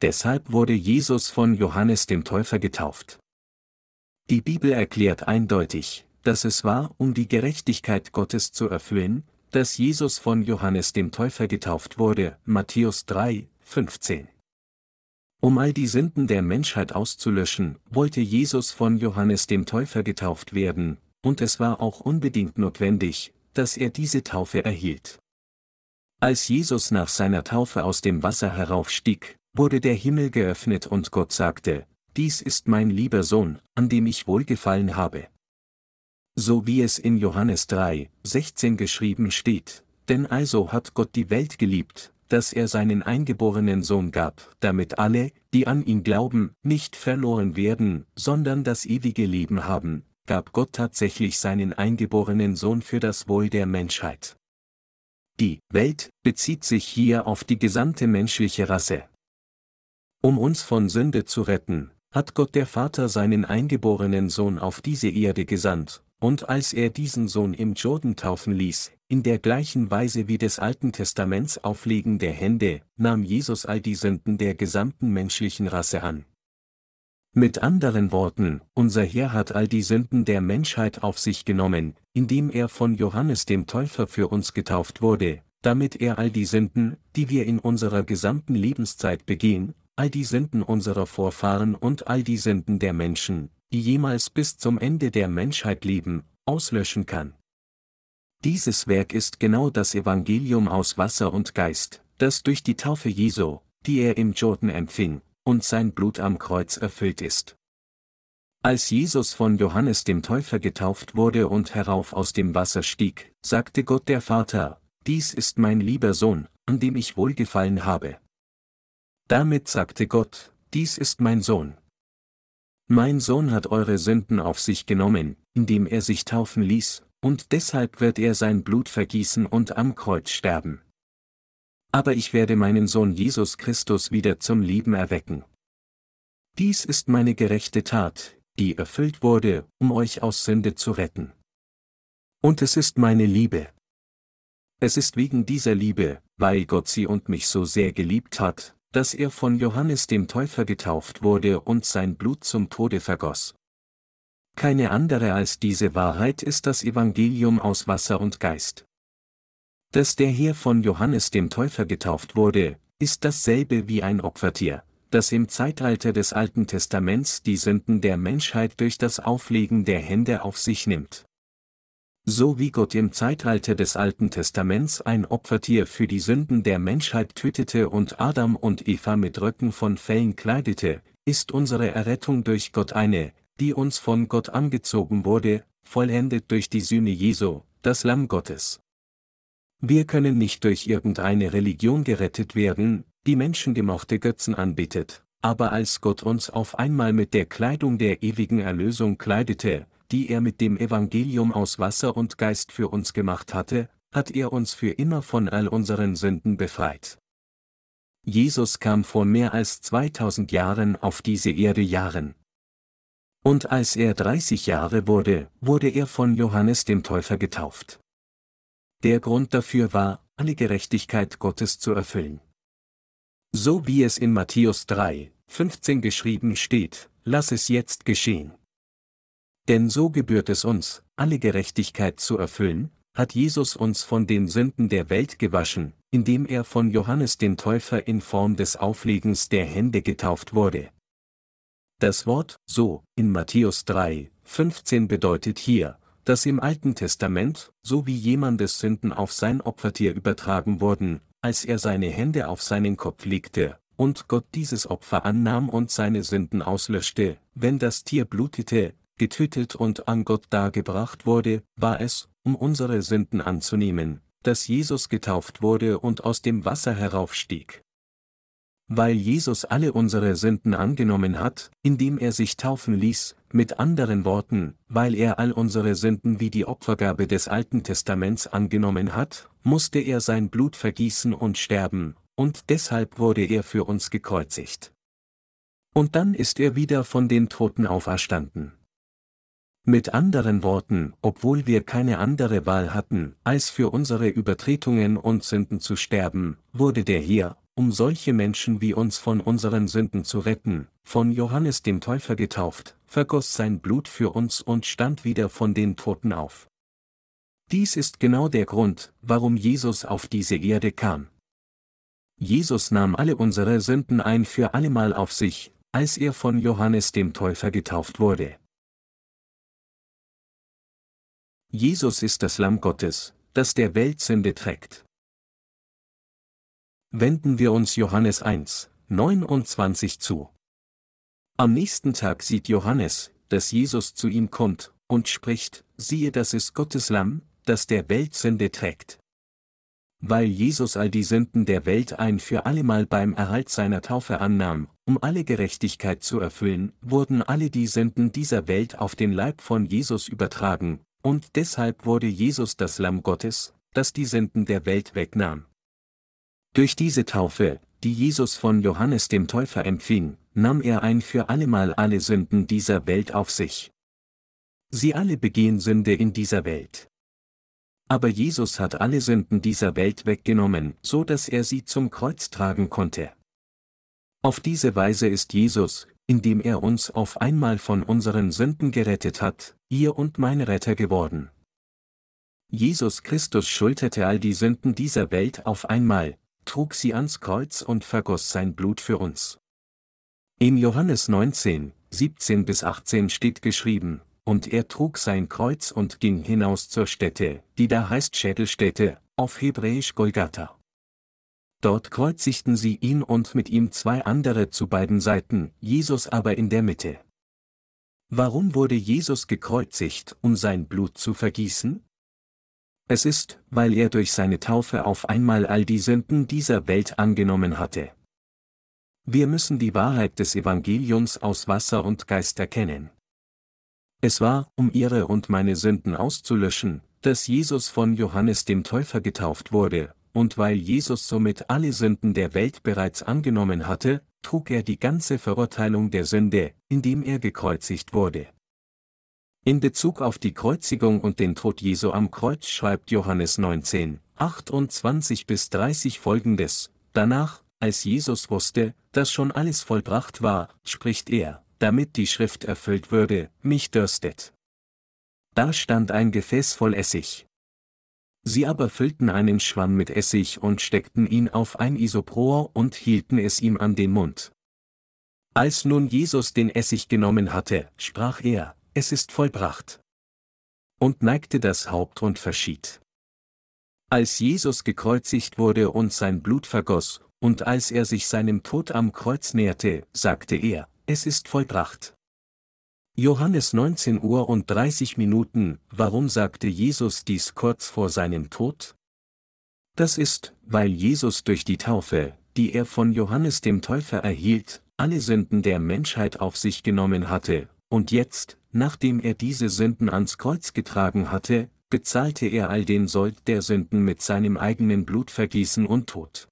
Deshalb wurde Jesus von Johannes dem Täufer getauft. Die Bibel erklärt eindeutig, dass es war, um die Gerechtigkeit Gottes zu erfüllen, dass Jesus von Johannes dem Täufer getauft wurde, Matthäus 3, 15. Um all die Sünden der Menschheit auszulöschen, wollte Jesus von Johannes dem Täufer getauft werden, und es war auch unbedingt notwendig, dass er diese Taufe erhielt. Als Jesus nach seiner Taufe aus dem Wasser heraufstieg, wurde der Himmel geöffnet und Gott sagte, Dies ist mein lieber Sohn, an dem ich wohlgefallen habe. So wie es in Johannes 3, 16 geschrieben steht, denn also hat Gott die Welt geliebt, dass er seinen eingeborenen Sohn gab, damit alle, die an ihn glauben, nicht verloren werden, sondern das ewige Leben haben, gab Gott tatsächlich seinen eingeborenen Sohn für das Wohl der Menschheit. Die Welt bezieht sich hier auf die gesamte menschliche Rasse. Um uns von Sünde zu retten, hat Gott der Vater seinen eingeborenen Sohn auf diese Erde gesandt, und als er diesen Sohn im Jordan taufen ließ, in der gleichen Weise wie des Alten Testaments Auflegen der Hände, nahm Jesus all die Sünden der gesamten menschlichen Rasse an. Mit anderen Worten, unser Herr hat all die Sünden der Menschheit auf sich genommen, indem er von Johannes dem Täufer für uns getauft wurde, damit er all die Sünden, die wir in unserer gesamten Lebenszeit begehen, all die Sünden unserer Vorfahren und all die Sünden der Menschen, die jemals bis zum Ende der Menschheit leben, auslöschen kann. Dieses Werk ist genau das Evangelium aus Wasser und Geist, das durch die Taufe Jesu, die er im Jordan empfing, und sein Blut am Kreuz erfüllt ist. Als Jesus von Johannes dem Täufer getauft wurde und herauf aus dem Wasser stieg, sagte Gott der Vater, Dies ist mein lieber Sohn, an dem ich wohlgefallen habe. Damit sagte Gott, Dies ist mein Sohn, mein Sohn hat eure Sünden auf sich genommen, indem er sich taufen ließ, und deshalb wird er sein Blut vergießen und am Kreuz sterben. Aber ich werde meinen Sohn Jesus Christus wieder zum Leben erwecken. Dies ist meine gerechte Tat, die erfüllt wurde, um euch aus Sünde zu retten. Und es ist meine Liebe. Es ist wegen dieser Liebe, weil Gott sie und mich so sehr geliebt hat, dass er von Johannes dem Täufer getauft wurde und sein Blut zum Tode vergoss. Keine andere als diese Wahrheit ist das Evangelium aus Wasser und Geist. Dass der Herr von Johannes dem Täufer getauft wurde, ist dasselbe wie ein Opfertier, das im Zeitalter des Alten Testaments die Sünden der Menschheit durch das Auflegen der Hände auf sich nimmt. So wie Gott im Zeitalter des Alten Testaments ein Opfertier für die Sünden der Menschheit tötete und Adam und Eva mit Röcken von Fellen kleidete, ist unsere Errettung durch Gott eine, die uns von Gott angezogen wurde, vollendet durch die Sühne Jesu, das Lamm Gottes. Wir können nicht durch irgendeine Religion gerettet werden, die menschengemachte Götzen anbetet, aber als Gott uns auf einmal mit der Kleidung der ewigen Erlösung kleidete, die er mit dem Evangelium aus Wasser und Geist für uns gemacht hatte, hat er uns für immer von all unseren Sünden befreit. Jesus kam vor mehr als 2000 Jahren auf diese Erde Jahren. Und als er 30 Jahre wurde, wurde er von Johannes dem Täufer getauft. Der Grund dafür war, alle Gerechtigkeit Gottes zu erfüllen. So wie es in Matthäus 3, 15 geschrieben steht, lass es jetzt geschehen. Denn so gebührt es uns, alle Gerechtigkeit zu erfüllen, hat Jesus uns von den Sünden der Welt gewaschen, indem er von Johannes den Täufer in Form des Auflegens der Hände getauft wurde. Das Wort so in Matthäus 3, 15 bedeutet hier, dass im Alten Testament, so wie jemandes Sünden auf sein Opfertier übertragen wurden, als er seine Hände auf seinen Kopf legte, und Gott dieses Opfer annahm und seine Sünden auslöschte, wenn das Tier blutete, getötet und an Gott dargebracht wurde, war es, um unsere Sünden anzunehmen, dass Jesus getauft wurde und aus dem Wasser heraufstieg. Weil Jesus alle unsere Sünden angenommen hat, indem er sich taufen ließ, mit anderen Worten, weil er all unsere Sünden wie die Opfergabe des Alten Testaments angenommen hat, musste er sein Blut vergießen und sterben, und deshalb wurde er für uns gekreuzigt. Und dann ist er wieder von den Toten auferstanden. Mit anderen Worten, obwohl wir keine andere Wahl hatten, als für unsere Übertretungen und Sünden zu sterben, wurde der hier, um solche Menschen wie uns von unseren Sünden zu retten, von Johannes dem Täufer getauft, vergoss sein Blut für uns und stand wieder von den Toten auf. Dies ist genau der Grund, warum Jesus auf diese Erde kam. Jesus nahm alle unsere Sünden ein für allemal auf sich, als er von Johannes dem Täufer getauft wurde. Jesus ist das Lamm Gottes, das der Welt Sünde trägt. Wenden wir uns Johannes 1, 29 zu. Am nächsten Tag sieht Johannes, dass Jesus zu ihm kommt, und spricht, siehe das ist Gottes Lamm, das der Welt Sünde trägt. Weil Jesus all die Sünden der Welt ein für allemal beim Erhalt seiner Taufe annahm, um alle Gerechtigkeit zu erfüllen, wurden alle die Sünden dieser Welt auf den Leib von Jesus übertragen, und deshalb wurde Jesus das Lamm Gottes, das die Sünden der Welt wegnahm. Durch diese Taufe, die Jesus von Johannes dem Täufer empfing, nahm er ein für allemal alle Sünden dieser Welt auf sich. Sie alle begehen Sünde in dieser Welt. Aber Jesus hat alle Sünden dieser Welt weggenommen, so dass er sie zum Kreuz tragen konnte. Auf diese Weise ist Jesus, indem er uns auf einmal von unseren Sünden gerettet hat, ihr und mein Retter geworden. Jesus Christus schulterte all die Sünden dieser Welt auf einmal, trug sie ans Kreuz und vergoss sein Blut für uns. In Johannes 19, 17 bis 18 steht geschrieben, und er trug sein Kreuz und ging hinaus zur Stätte, die da heißt Schädelstätte, auf Hebräisch Golgatha. Dort kreuzigten sie ihn und mit ihm zwei andere zu beiden Seiten, Jesus aber in der Mitte. Warum wurde Jesus gekreuzigt, um sein Blut zu vergießen? Es ist, weil er durch seine Taufe auf einmal all die Sünden dieser Welt angenommen hatte. Wir müssen die Wahrheit des Evangeliums aus Wasser und Geist erkennen. Es war, um ihre und meine Sünden auszulöschen, dass Jesus von Johannes dem Täufer getauft wurde, und weil Jesus somit alle Sünden der Welt bereits angenommen hatte, trug er die ganze Verurteilung der Sünde, indem er gekreuzigt wurde. In Bezug auf die Kreuzigung und den Tod Jesu am Kreuz schreibt Johannes 19, 28 bis 30 folgendes, danach, als Jesus wusste, dass schon alles vollbracht war, spricht er, damit die Schrift erfüllt würde, mich dürstet. Da stand ein Gefäß voll Essig. Sie aber füllten einen Schwamm mit Essig und steckten ihn auf ein Isopror und hielten es ihm an den Mund. Als nun Jesus den Essig genommen hatte, sprach er, es ist vollbracht. Und neigte das Haupt und verschied. Als Jesus gekreuzigt wurde und sein Blut vergoss, und als er sich seinem Tod am Kreuz näherte, sagte er, es ist vollbracht. Johannes 19 Uhr und 30 Minuten, warum sagte Jesus dies kurz vor seinem Tod? Das ist, weil Jesus durch die Taufe, die er von Johannes dem Täufer erhielt, alle Sünden der Menschheit auf sich genommen hatte, und jetzt, nachdem er diese Sünden ans Kreuz getragen hatte, bezahlte er all den Sold der Sünden mit seinem eigenen Blutvergießen und Tod.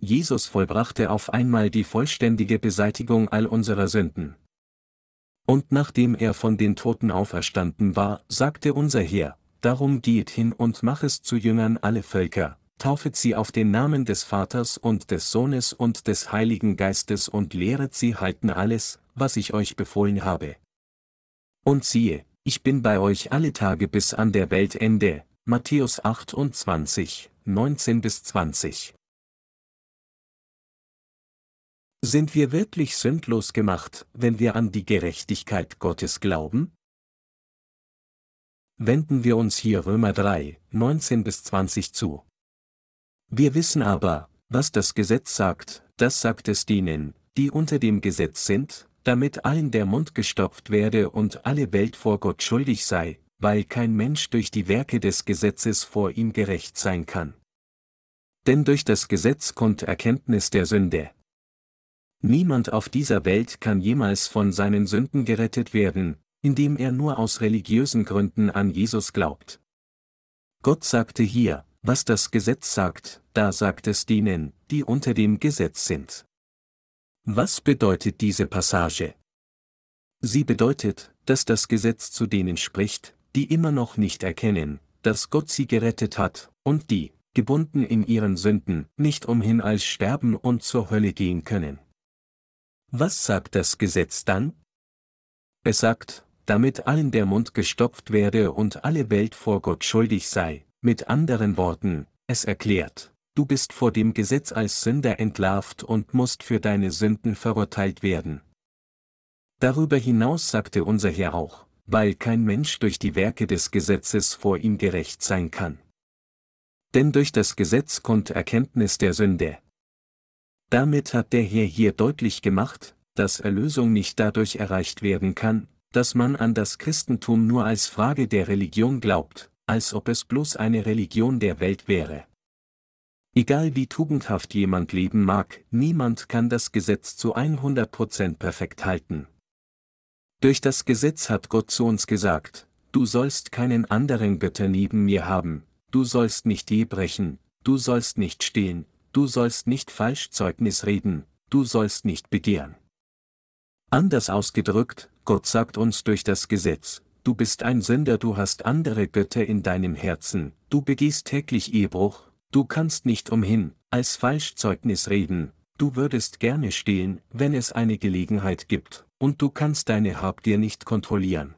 Jesus vollbrachte auf einmal die vollständige Beseitigung all unserer Sünden. Und nachdem er von den Toten auferstanden war, sagte unser Herr, Darum geht hin und mach es zu Jüngern alle Völker, taufet sie auf den Namen des Vaters und des Sohnes und des Heiligen Geistes und lehret sie halten alles, was ich euch befohlen habe. Und siehe, ich bin bei euch alle Tage bis an der Weltende. Matthäus 28, 19 bis 20. Sind wir wirklich sündlos gemacht, wenn wir an die Gerechtigkeit Gottes glauben? Wenden wir uns hier Römer 3, 19 bis 20 zu. Wir wissen aber, was das Gesetz sagt, das sagt es denen, die unter dem Gesetz sind, damit allen der Mund gestopft werde und alle Welt vor Gott schuldig sei, weil kein Mensch durch die Werke des Gesetzes vor ihm gerecht sein kann. Denn durch das Gesetz kommt Erkenntnis der Sünde. Niemand auf dieser Welt kann jemals von seinen Sünden gerettet werden, indem er nur aus religiösen Gründen an Jesus glaubt. Gott sagte hier, was das Gesetz sagt, da sagt es denen, die unter dem Gesetz sind. Was bedeutet diese Passage? Sie bedeutet, dass das Gesetz zu denen spricht, die immer noch nicht erkennen, dass Gott sie gerettet hat, und die, gebunden in ihren Sünden, nicht umhin als sterben und zur Hölle gehen können. Was sagt das Gesetz dann? Es sagt, damit allen der Mund gestopft werde und alle Welt vor Gott schuldig sei, mit anderen Worten, es erklärt, du bist vor dem Gesetz als Sünder entlarvt und musst für deine Sünden verurteilt werden. Darüber hinaus sagte unser Herr auch, weil kein Mensch durch die Werke des Gesetzes vor ihm gerecht sein kann. Denn durch das Gesetz kommt Erkenntnis der Sünde. Damit hat der Herr hier deutlich gemacht, dass Erlösung nicht dadurch erreicht werden kann, dass man an das Christentum nur als Frage der Religion glaubt, als ob es bloß eine Religion der Welt wäre. Egal wie tugendhaft jemand leben mag, niemand kann das Gesetz zu 100% perfekt halten. Durch das Gesetz hat Gott zu uns gesagt, du sollst keinen anderen Götter neben mir haben, du sollst nicht je brechen, du sollst nicht stehlen, du sollst nicht falsch Zeugnis reden, du sollst nicht begehren. Anders ausgedrückt, Gott sagt uns durch das Gesetz, du bist ein Sünder, du hast andere Götter in deinem Herzen, du begehst täglich Ehebruch, Du kannst nicht umhin, als Falschzeugnis reden, du würdest gerne stehlen, wenn es eine Gelegenheit gibt, und du kannst deine Habgier nicht kontrollieren.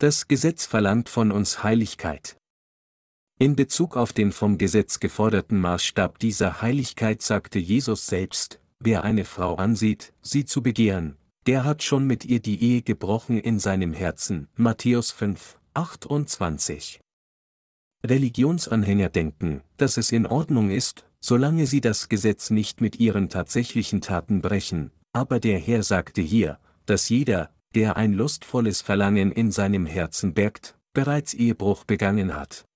Das Gesetz verlangt von uns Heiligkeit. In Bezug auf den vom Gesetz geforderten Maßstab dieser Heiligkeit sagte Jesus selbst, wer eine Frau ansieht, sie zu begehren, der hat schon mit ihr die Ehe gebrochen in seinem Herzen. Matthäus 5, 28. Religionsanhänger denken, dass es in Ordnung ist, solange sie das Gesetz nicht mit ihren tatsächlichen Taten brechen, aber der Herr sagte hier, dass jeder, der ein lustvolles Verlangen in seinem Herzen bergt, bereits Ehebruch begangen hat.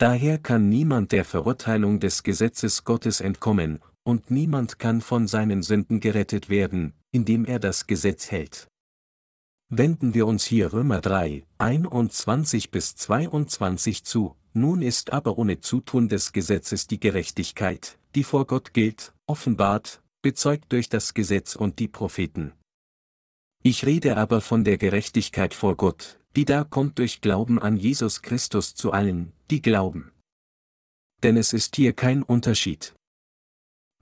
Daher kann niemand der Verurteilung des Gesetzes Gottes entkommen, und niemand kann von seinen Sünden gerettet werden, indem er das Gesetz hält. Wenden wir uns hier Römer 3, 21 bis 22 zu, nun ist aber ohne Zutun des Gesetzes die Gerechtigkeit, die vor Gott gilt, offenbart, bezeugt durch das Gesetz und die Propheten. Ich rede aber von der Gerechtigkeit vor Gott, die da kommt durch Glauben an Jesus Christus zu allen, die glauben. Denn es ist hier kein Unterschied.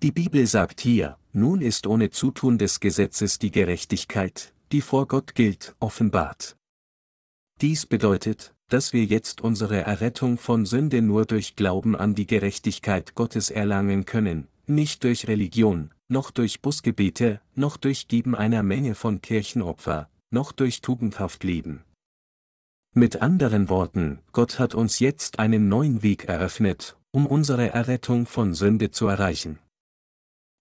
Die Bibel sagt hier, nun ist ohne Zutun des Gesetzes die Gerechtigkeit, die vor Gott gilt, offenbart. Dies bedeutet, dass wir jetzt unsere Errettung von Sünde nur durch Glauben an die Gerechtigkeit Gottes erlangen können, nicht durch Religion, noch durch Busgebete, noch durch Geben einer Menge von Kirchenopfer, noch durch tugendhaft Leben. Mit anderen Worten, Gott hat uns jetzt einen neuen Weg eröffnet, um unsere Errettung von Sünde zu erreichen.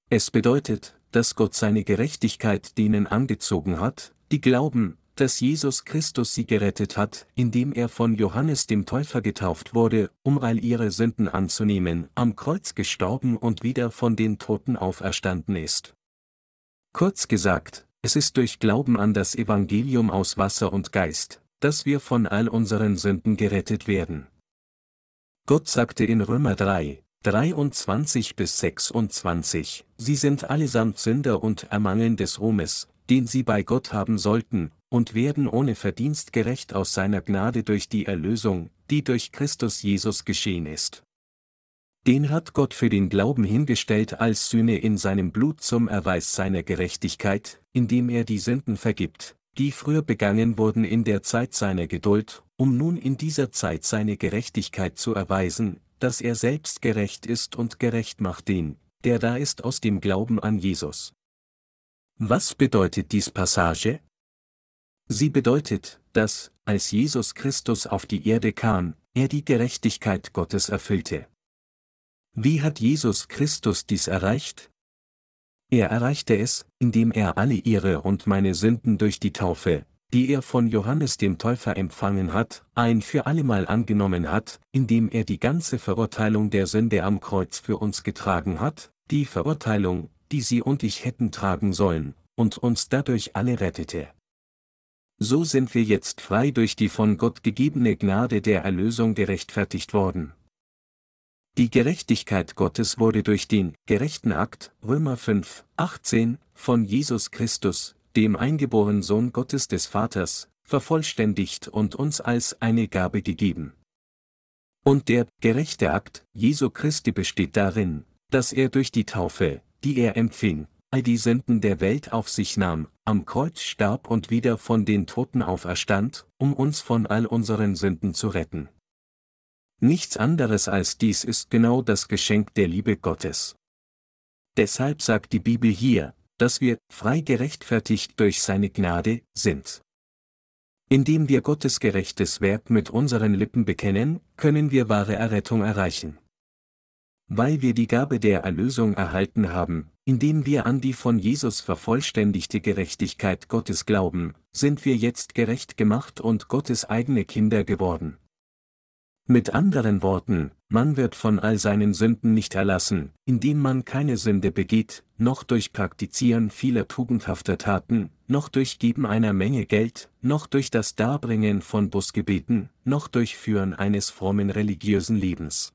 Es bedeutet, dass Gott seine Gerechtigkeit denen angezogen hat, die glauben, dass Jesus Christus sie gerettet hat, indem er von Johannes dem Täufer getauft wurde, um all ihre Sünden anzunehmen, am Kreuz gestorben und wieder von den Toten auferstanden ist. Kurz gesagt, es ist durch Glauben an das Evangelium aus Wasser und Geist, dass wir von all unseren Sünden gerettet werden. Gott sagte in Römer 3, 23 bis 26, Sie sind allesamt Sünder und ermangeln des Ruhmes, den sie bei Gott haben sollten, und werden ohne Verdienst gerecht aus seiner Gnade durch die Erlösung, die durch Christus Jesus geschehen ist. Den hat Gott für den Glauben hingestellt als Sühne in seinem Blut zum Erweis seiner Gerechtigkeit, indem er die Sünden vergibt, die früher begangen wurden in der Zeit seiner Geduld, um nun in dieser Zeit seine Gerechtigkeit zu erweisen, dass er selbst gerecht ist und gerecht macht den, der da ist aus dem Glauben an Jesus. Was bedeutet dies Passage? Sie bedeutet, dass, als Jesus Christus auf die Erde kam, er die Gerechtigkeit Gottes erfüllte. Wie hat Jesus Christus dies erreicht? Er erreichte es, indem er alle ihre und meine Sünden durch die Taufe, die er von Johannes dem Täufer empfangen hat, ein für allemal angenommen hat, indem er die ganze Verurteilung der Sünde am Kreuz für uns getragen hat, die Verurteilung, die sie und ich hätten tragen sollen, und uns dadurch alle rettete. So sind wir jetzt frei durch die von Gott gegebene Gnade der Erlösung gerechtfertigt worden. Die Gerechtigkeit Gottes wurde durch den gerechten Akt, Römer 5, 18, von Jesus Christus, dem eingeborenen Sohn Gottes des Vaters, vervollständigt und uns als eine Gabe gegeben. Und der gerechte Akt Jesu Christi besteht darin, dass er durch die Taufe, die er empfing, all die Sünden der Welt auf sich nahm, am Kreuz starb und wieder von den Toten auferstand, um uns von all unseren Sünden zu retten. Nichts anderes als dies ist genau das Geschenk der Liebe Gottes. Deshalb sagt die Bibel hier, dass wir frei gerechtfertigt durch seine Gnade sind. Indem wir Gottes gerechtes Werk mit unseren Lippen bekennen, können wir wahre Errettung erreichen. Weil wir die Gabe der Erlösung erhalten haben, indem wir an die von Jesus vervollständigte Gerechtigkeit Gottes glauben, sind wir jetzt gerecht gemacht und Gottes eigene Kinder geworden. Mit anderen Worten, man wird von all seinen Sünden nicht erlassen, indem man keine Sünde begeht, noch durch Praktizieren vieler tugendhafter Taten, noch durch Geben einer Menge Geld, noch durch das Darbringen von Busgebeten, noch durch Führen eines frommen religiösen Lebens.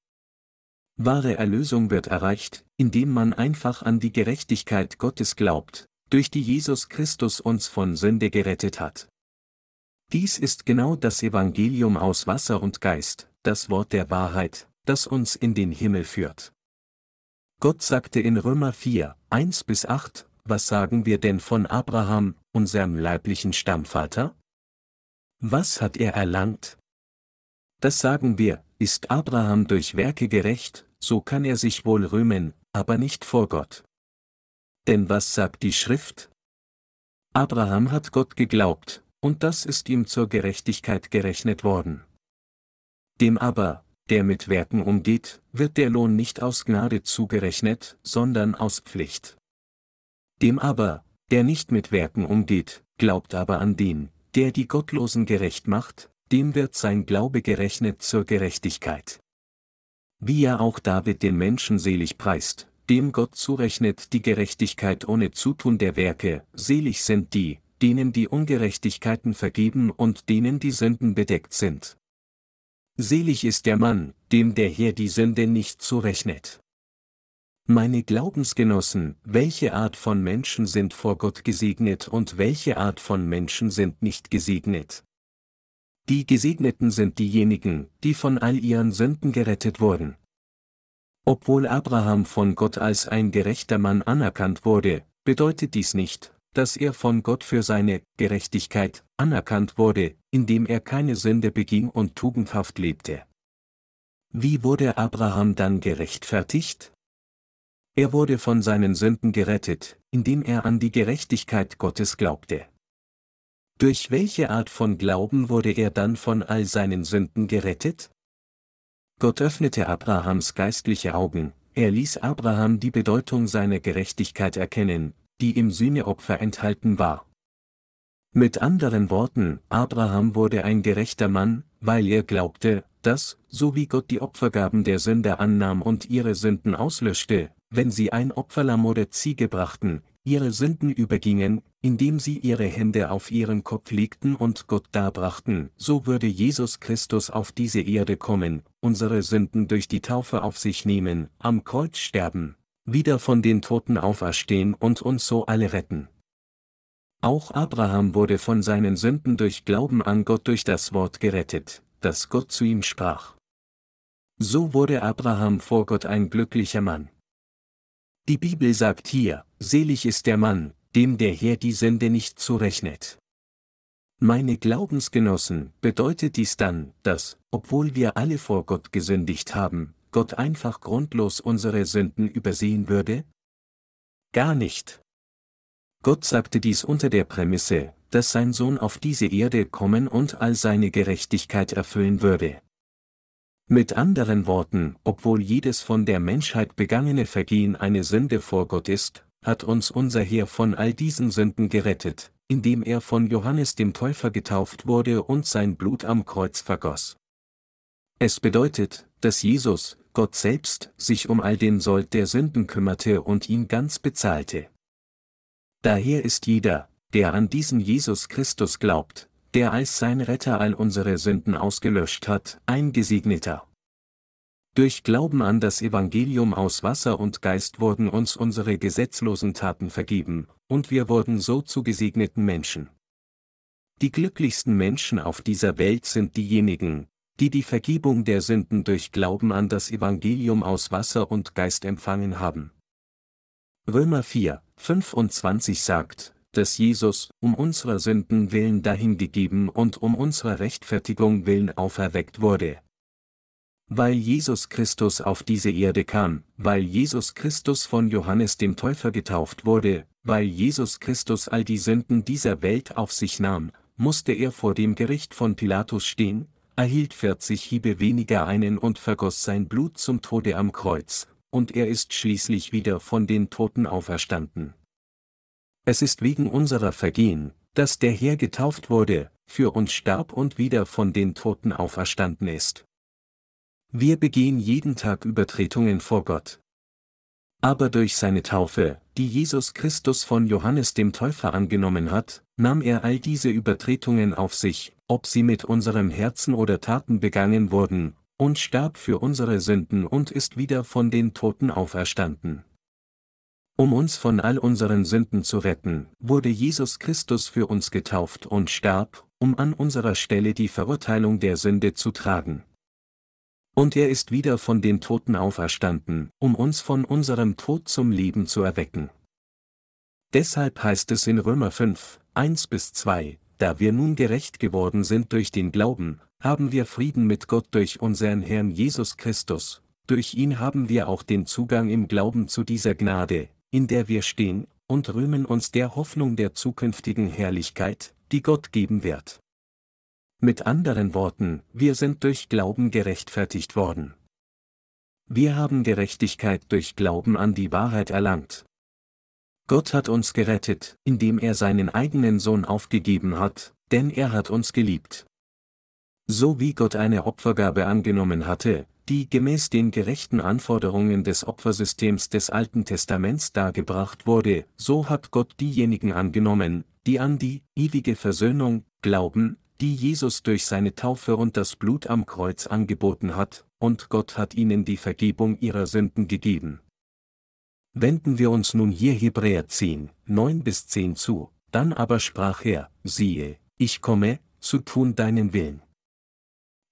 Wahre Erlösung wird erreicht, indem man einfach an die Gerechtigkeit Gottes glaubt, durch die Jesus Christus uns von Sünde gerettet hat. Dies ist genau das Evangelium aus Wasser und Geist, das Wort der Wahrheit, das uns in den Himmel führt. Gott sagte in Römer 4, 1 bis 8, was sagen wir denn von Abraham, unserem leiblichen Stammvater? Was hat er erlangt? Das sagen wir, ist Abraham durch Werke gerecht, so kann er sich wohl rühmen, aber nicht vor Gott. Denn was sagt die Schrift? Abraham hat Gott geglaubt, und das ist ihm zur Gerechtigkeit gerechnet worden. Dem aber, der mit Werken umgeht, wird der Lohn nicht aus Gnade zugerechnet, sondern aus Pflicht. Dem aber, der nicht mit Werken umgeht, glaubt aber an den, der die Gottlosen gerecht macht, dem wird sein Glaube gerechnet zur Gerechtigkeit. Wie ja auch David den Menschen selig preist, dem Gott zurechnet die Gerechtigkeit ohne Zutun der Werke, selig sind die, denen die Ungerechtigkeiten vergeben und denen die Sünden bedeckt sind. Selig ist der Mann, dem der Herr die Sünde nicht zurechnet. Meine Glaubensgenossen, welche Art von Menschen sind vor Gott gesegnet und welche Art von Menschen sind nicht gesegnet? Die Gesegneten sind diejenigen, die von all ihren Sünden gerettet wurden. Obwohl Abraham von Gott als ein gerechter Mann anerkannt wurde, bedeutet dies nicht, dass er von Gott für seine Gerechtigkeit anerkannt wurde, indem er keine Sünde beging und tugendhaft lebte. Wie wurde Abraham dann gerechtfertigt? Er wurde von seinen Sünden gerettet, indem er an die Gerechtigkeit Gottes glaubte. Durch welche Art von Glauben wurde er dann von all seinen Sünden gerettet? Gott öffnete Abrahams geistliche Augen, er ließ Abraham die Bedeutung seiner Gerechtigkeit erkennen, die im Sühneopfer enthalten war. Mit anderen Worten, Abraham wurde ein gerechter Mann, weil er glaubte, dass, so wie Gott die Opfergaben der Sünder annahm und ihre Sünden auslöschte, wenn sie ein Opferlamm oder Ziege brachten, ihre Sünden übergingen, indem sie ihre Hände auf ihren Kopf legten und Gott darbrachten, so würde Jesus Christus auf diese Erde kommen, unsere Sünden durch die Taufe auf sich nehmen, am Kreuz sterben, wieder von den Toten auferstehen und uns so alle retten. Auch Abraham wurde von seinen Sünden durch Glauben an Gott durch das Wort gerettet, das Gott zu ihm sprach. So wurde Abraham vor Gott ein glücklicher Mann. Die Bibel sagt hier, selig ist der Mann, dem der Herr die Sünde nicht zurechnet. Meine Glaubensgenossen, bedeutet dies dann, dass, obwohl wir alle vor Gott gesündigt haben, Gott einfach grundlos unsere Sünden übersehen würde? Gar nicht. Gott sagte dies unter der Prämisse, dass sein Sohn auf diese Erde kommen und all seine Gerechtigkeit erfüllen würde. Mit anderen Worten, obwohl jedes von der Menschheit begangene Vergehen eine Sünde vor Gott ist, hat uns unser Herr von all diesen Sünden gerettet, indem er von Johannes dem Täufer getauft wurde und sein Blut am Kreuz vergoss. Es bedeutet, dass Jesus, Gott selbst, sich um all den Sold der Sünden kümmerte und ihn ganz bezahlte. Daher ist jeder, der an diesen Jesus Christus glaubt, der als sein Retter all unsere Sünden ausgelöscht hat, ein Gesegneter. Durch Glauben an das Evangelium aus Wasser und Geist wurden uns unsere gesetzlosen Taten vergeben, und wir wurden so zu gesegneten Menschen. Die glücklichsten Menschen auf dieser Welt sind diejenigen, die die Vergebung der Sünden durch Glauben an das Evangelium aus Wasser und Geist empfangen haben. Römer 4, 25 sagt, dass Jesus, um unserer Sünden willen dahingegeben und um unserer Rechtfertigung willen auferweckt wurde. Weil Jesus Christus auf diese Erde kam, weil Jesus Christus von Johannes dem Täufer getauft wurde, weil Jesus Christus all die Sünden dieser Welt auf sich nahm, musste er vor dem Gericht von Pilatus stehen, erhielt 40 Hiebe weniger einen und vergoss sein Blut zum Tode am Kreuz, und er ist schließlich wieder von den Toten auferstanden. Es ist wegen unserer Vergehen, dass der Herr getauft wurde, für uns starb und wieder von den Toten auferstanden ist. Wir begehen jeden Tag Übertretungen vor Gott. Aber durch seine Taufe, die Jesus Christus von Johannes dem Täufer angenommen hat, nahm er all diese Übertretungen auf sich, ob sie mit unserem Herzen oder Taten begangen wurden, und starb für unsere Sünden und ist wieder von den Toten auferstanden. Um uns von all unseren Sünden zu retten, wurde Jesus Christus für uns getauft und starb, um an unserer Stelle die Verurteilung der Sünde zu tragen. Und er ist wieder von den Toten auferstanden, um uns von unserem Tod zum Leben zu erwecken. Deshalb heißt es in Römer 5, 1 bis 2, da wir nun gerecht geworden sind durch den Glauben, haben wir Frieden mit Gott durch unseren Herrn Jesus Christus, durch ihn haben wir auch den Zugang im Glauben zu dieser Gnade, in der wir stehen, und rühmen uns der Hoffnung der zukünftigen Herrlichkeit, die Gott geben wird. Mit anderen Worten, wir sind durch Glauben gerechtfertigt worden. Wir haben Gerechtigkeit durch Glauben an die Wahrheit erlangt. Gott hat uns gerettet, indem er seinen eigenen Sohn aufgegeben hat, denn er hat uns geliebt. So wie Gott eine Opfergabe angenommen hatte, die gemäß den gerechten Anforderungen des Opfersystems des Alten Testaments dargebracht wurde, so hat Gott diejenigen angenommen, die an die ewige Versöhnung glauben, die Jesus durch seine Taufe und das Blut am Kreuz angeboten hat, und Gott hat ihnen die Vergebung ihrer Sünden gegeben. Wenden wir uns nun hier Hebräer 10, 9 bis 10 zu, dann aber sprach er, siehe, ich komme, zu tun deinen Willen.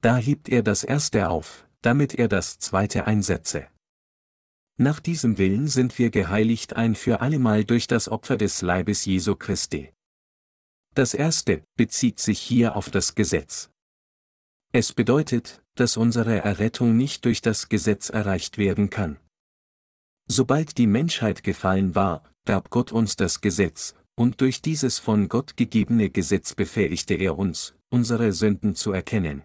Da hebt er das erste auf, damit er das zweite einsetze. Nach diesem Willen sind wir geheiligt ein für allemal durch das Opfer des Leibes Jesu Christi. Das erste bezieht sich hier auf das Gesetz. Es bedeutet, dass unsere Errettung nicht durch das Gesetz erreicht werden kann. Sobald die Menschheit gefallen war, gab Gott uns das Gesetz, und durch dieses von Gott gegebene Gesetz befähigte er uns, unsere Sünden zu erkennen.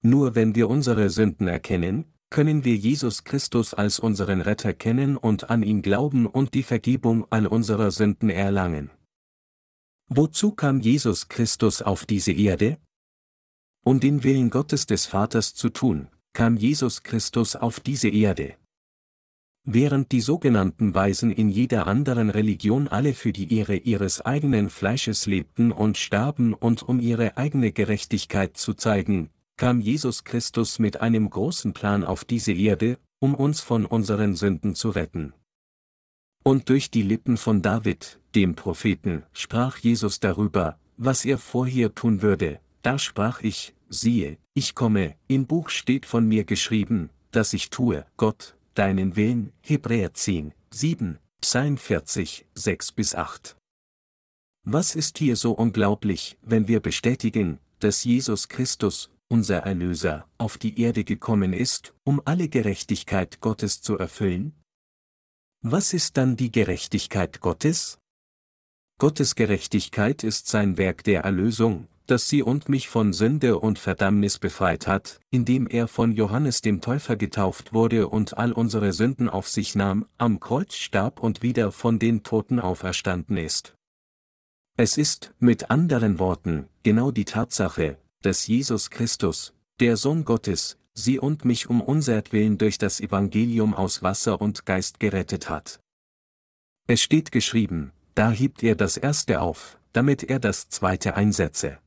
Nur wenn wir unsere Sünden erkennen, können wir Jesus Christus als unseren Retter kennen und an ihn glauben und die Vergebung all unserer Sünden erlangen. Wozu kam Jesus Christus auf diese Erde? Um den Willen Gottes des Vaters zu tun, kam Jesus Christus auf diese Erde. Während die sogenannten Weisen in jeder anderen Religion alle für die Ehre ihres eigenen Fleisches lebten und starben und um ihre eigene Gerechtigkeit zu zeigen, kam Jesus Christus mit einem großen Plan auf diese Erde, um uns von unseren Sünden zu retten. Und durch die Lippen von David, dem Propheten, sprach Jesus darüber, was er vorher tun würde, da sprach ich, siehe, ich komme, im Buch steht von mir geschrieben, dass ich tue, Gott, deinen Willen, Hebräer 10, 7, Psalm 40, 6 bis 8. Was ist hier so unglaublich, wenn wir bestätigen, dass Jesus Christus, unser Erlöser, auf die Erde gekommen ist, um alle Gerechtigkeit Gottes zu erfüllen? Was ist dann die Gerechtigkeit Gottes? Gottes Gerechtigkeit ist sein Werk der Erlösung, dass sie und mich von Sünde und Verdammnis befreit hat, indem er von Johannes dem Täufer getauft wurde und all unsere Sünden auf sich nahm, am Kreuz starb und wieder von den Toten auferstanden ist. Es ist, mit anderen Worten, genau die Tatsache, dass Jesus Christus, der Sohn Gottes, sie und mich um unsertwillen durch das Evangelium aus Wasser und Geist gerettet hat. Es steht geschrieben, da hebt er das erste auf, damit er das zweite einsetze.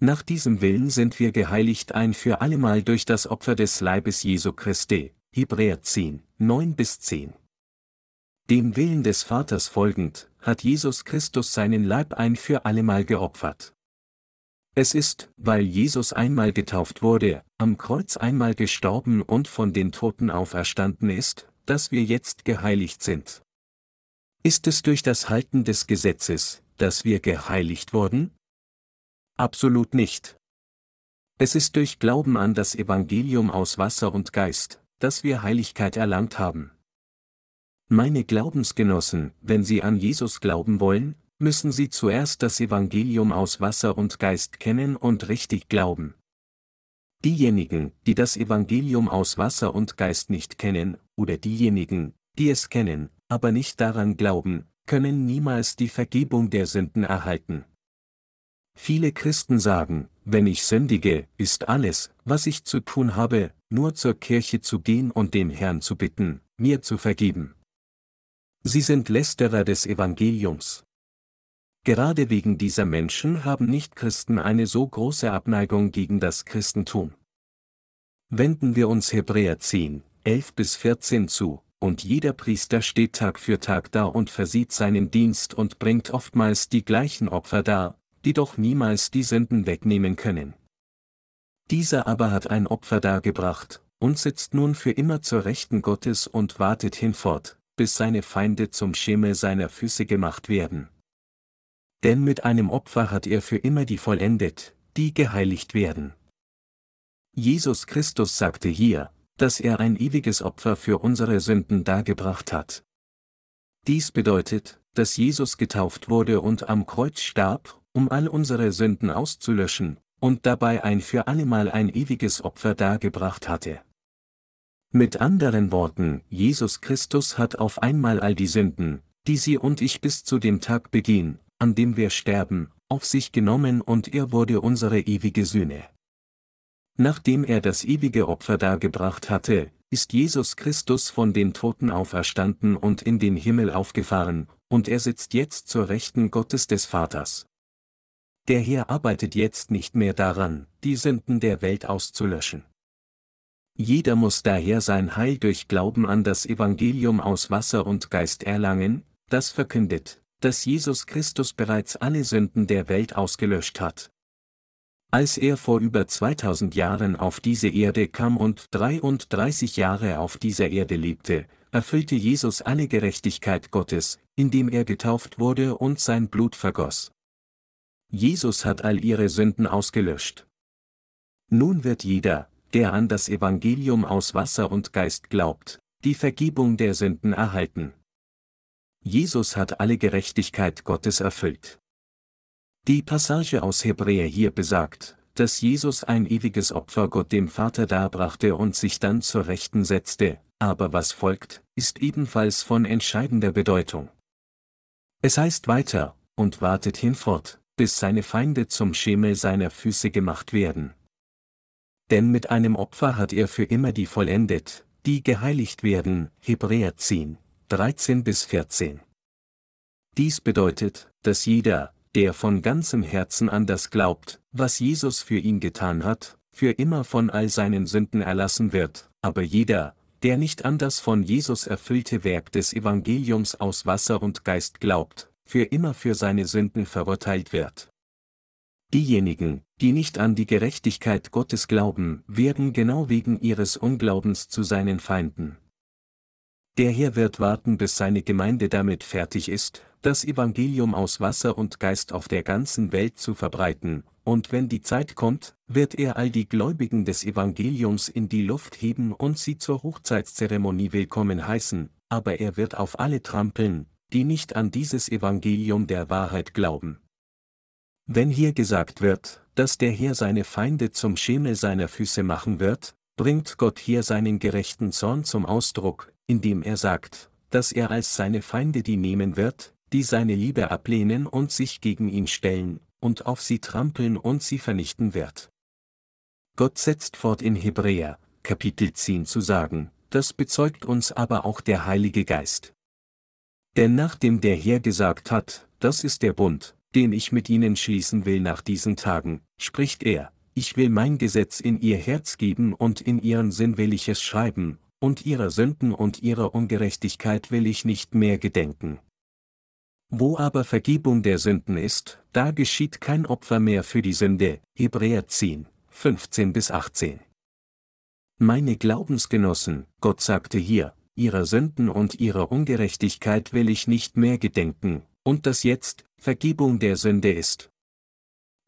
Nach diesem Willen sind wir geheiligt ein für allemal durch das Opfer des Leibes Jesu Christi, Hebräer 10, 9 bis 10. Dem Willen des Vaters folgend, hat Jesus Christus seinen Leib ein für allemal geopfert. Es ist, weil Jesus einmal getauft wurde, am Kreuz einmal gestorben und von den Toten auferstanden ist, dass wir jetzt geheiligt sind. Ist es durch das Halten des Gesetzes, dass wir geheiligt wurden? Absolut nicht. Es ist durch Glauben an das Evangelium aus Wasser und Geist, dass wir Heiligkeit erlangt haben. Meine Glaubensgenossen, wenn Sie an Jesus glauben wollen, müssen Sie zuerst das Evangelium aus Wasser und Geist kennen und richtig glauben. Diejenigen, die das Evangelium aus Wasser und Geist nicht kennen, oder diejenigen, die es kennen, aber nicht daran glauben, können niemals die Vergebung der Sünden erhalten. Viele Christen sagen, wenn ich sündige, ist alles, was ich zu tun habe, nur zur Kirche zu gehen und den Herrn zu bitten, mir zu vergeben. Sie sind Lästerer des Evangeliums. Gerade wegen dieser Menschen haben Nichtchristen eine so große Abneigung gegen das Christentum. Wenden wir uns Hebräer 10, 11 bis 14 zu, und jeder Priester steht Tag für Tag da und versieht seinen Dienst und bringt oftmals die gleichen Opfer dar, die doch niemals die Sünden wegnehmen können. Dieser aber hat ein Opfer dargebracht, und sitzt nun für immer zur Rechten Gottes und wartet hinfort, bis seine Feinde zum Schemel seiner Füße gemacht werden. Denn mit einem Opfer hat er für immer die vollendet, die geheiligt werden. Jesus Christus sagte hier, dass er ein ewiges Opfer für unsere Sünden dargebracht hat. Dies bedeutet, dass Jesus getauft wurde und am Kreuz starb, um all unsere Sünden auszulöschen, und dabei ein für allemal ein ewiges Opfer dargebracht hatte. Mit anderen Worten, Jesus Christus hat auf einmal all die Sünden, die Sie und ich bis zu dem Tag begehen, an dem wir sterben, auf sich genommen und er wurde unsere ewige Sühne. Nachdem er das ewige Opfer dargebracht hatte, ist Jesus Christus von den Toten auferstanden und in den Himmel aufgefahren, und er sitzt jetzt zur Rechten Gottes des Vaters. Der Herr arbeitet jetzt nicht mehr daran, die Sünden der Welt auszulöschen. Jeder muss daher sein Heil durch Glauben an das Evangelium aus Wasser und Geist erlangen, das verkündet, dass Jesus Christus bereits alle Sünden der Welt ausgelöscht hat. Als er vor über 2000 Jahren auf diese Erde kam und 33 Jahre auf dieser Erde lebte, erfüllte Jesus alle Gerechtigkeit Gottes, indem er getauft wurde und sein Blut vergoss. Jesus hat all ihre Sünden ausgelöscht. Nun wird jeder, der an das Evangelium aus Wasser und Geist glaubt, die Vergebung der Sünden erhalten. Jesus hat alle Gerechtigkeit Gottes erfüllt. Die Passage aus Hebräer hier besagt, dass Jesus ein ewiges Opfer Gott dem Vater darbrachte und sich dann zur Rechten setzte, aber was folgt, ist ebenfalls von entscheidender Bedeutung. Es heißt weiter, und wartet hinfort, bis seine Feinde zum Schemel seiner Füße gemacht werden. Denn mit einem Opfer hat er für immer die vollendet, die geheiligt werden, Hebräer 10, 13 bis 14. Dies bedeutet, dass jeder, der von ganzem Herzen an das glaubt, was Jesus für ihn getan hat, für immer von all seinen Sünden erlassen wird, aber jeder, der nicht an das von Jesus erfüllte Werk des Evangeliums aus Wasser und Geist glaubt, für immer für seine Sünden verurteilt wird. Diejenigen, die nicht an die Gerechtigkeit Gottes glauben, werden genau wegen ihres Unglaubens zu seinen Feinden. Der Herr wird warten, bis seine Gemeinde damit fertig ist, das Evangelium aus Wasser und Geist auf der ganzen Welt zu verbreiten, und wenn die Zeit kommt, wird er all die Gläubigen des Evangeliums in die Luft heben und sie zur Hochzeitszeremonie willkommen heißen, aber er wird auf alle trampeln, die nicht an dieses Evangelium der Wahrheit glauben. Wenn hier gesagt wird, dass der Herr seine Feinde zum Schemel seiner Füße machen wird, bringt Gott hier seinen gerechten Zorn zum Ausdruck, indem er sagt, dass er als seine Feinde die nehmen wird, die seine Liebe ablehnen und sich gegen ihn stellen, und auf sie trampeln und sie vernichten wird. Gott setzt fort in Hebräer, Kapitel 10 zu sagen, das bezeugt uns aber auch der Heilige Geist. Denn nachdem der Herr gesagt hat, das ist der Bund, den ich mit ihnen schließen will nach diesen Tagen, spricht er, ich will mein Gesetz in ihr Herz geben und in ihren Sinn will ich es schreiben, und ihrer Sünden und ihrer Ungerechtigkeit will ich nicht mehr gedenken. Wo aber Vergebung der Sünden ist, da geschieht kein Opfer mehr für die Sünde, Hebräer 10, 15 bis 18. Meine Glaubensgenossen, Gott sagte hier, ihrer Sünden und ihrer Ungerechtigkeit will ich nicht mehr gedenken, und das jetzt, Vergebung der Sünde ist.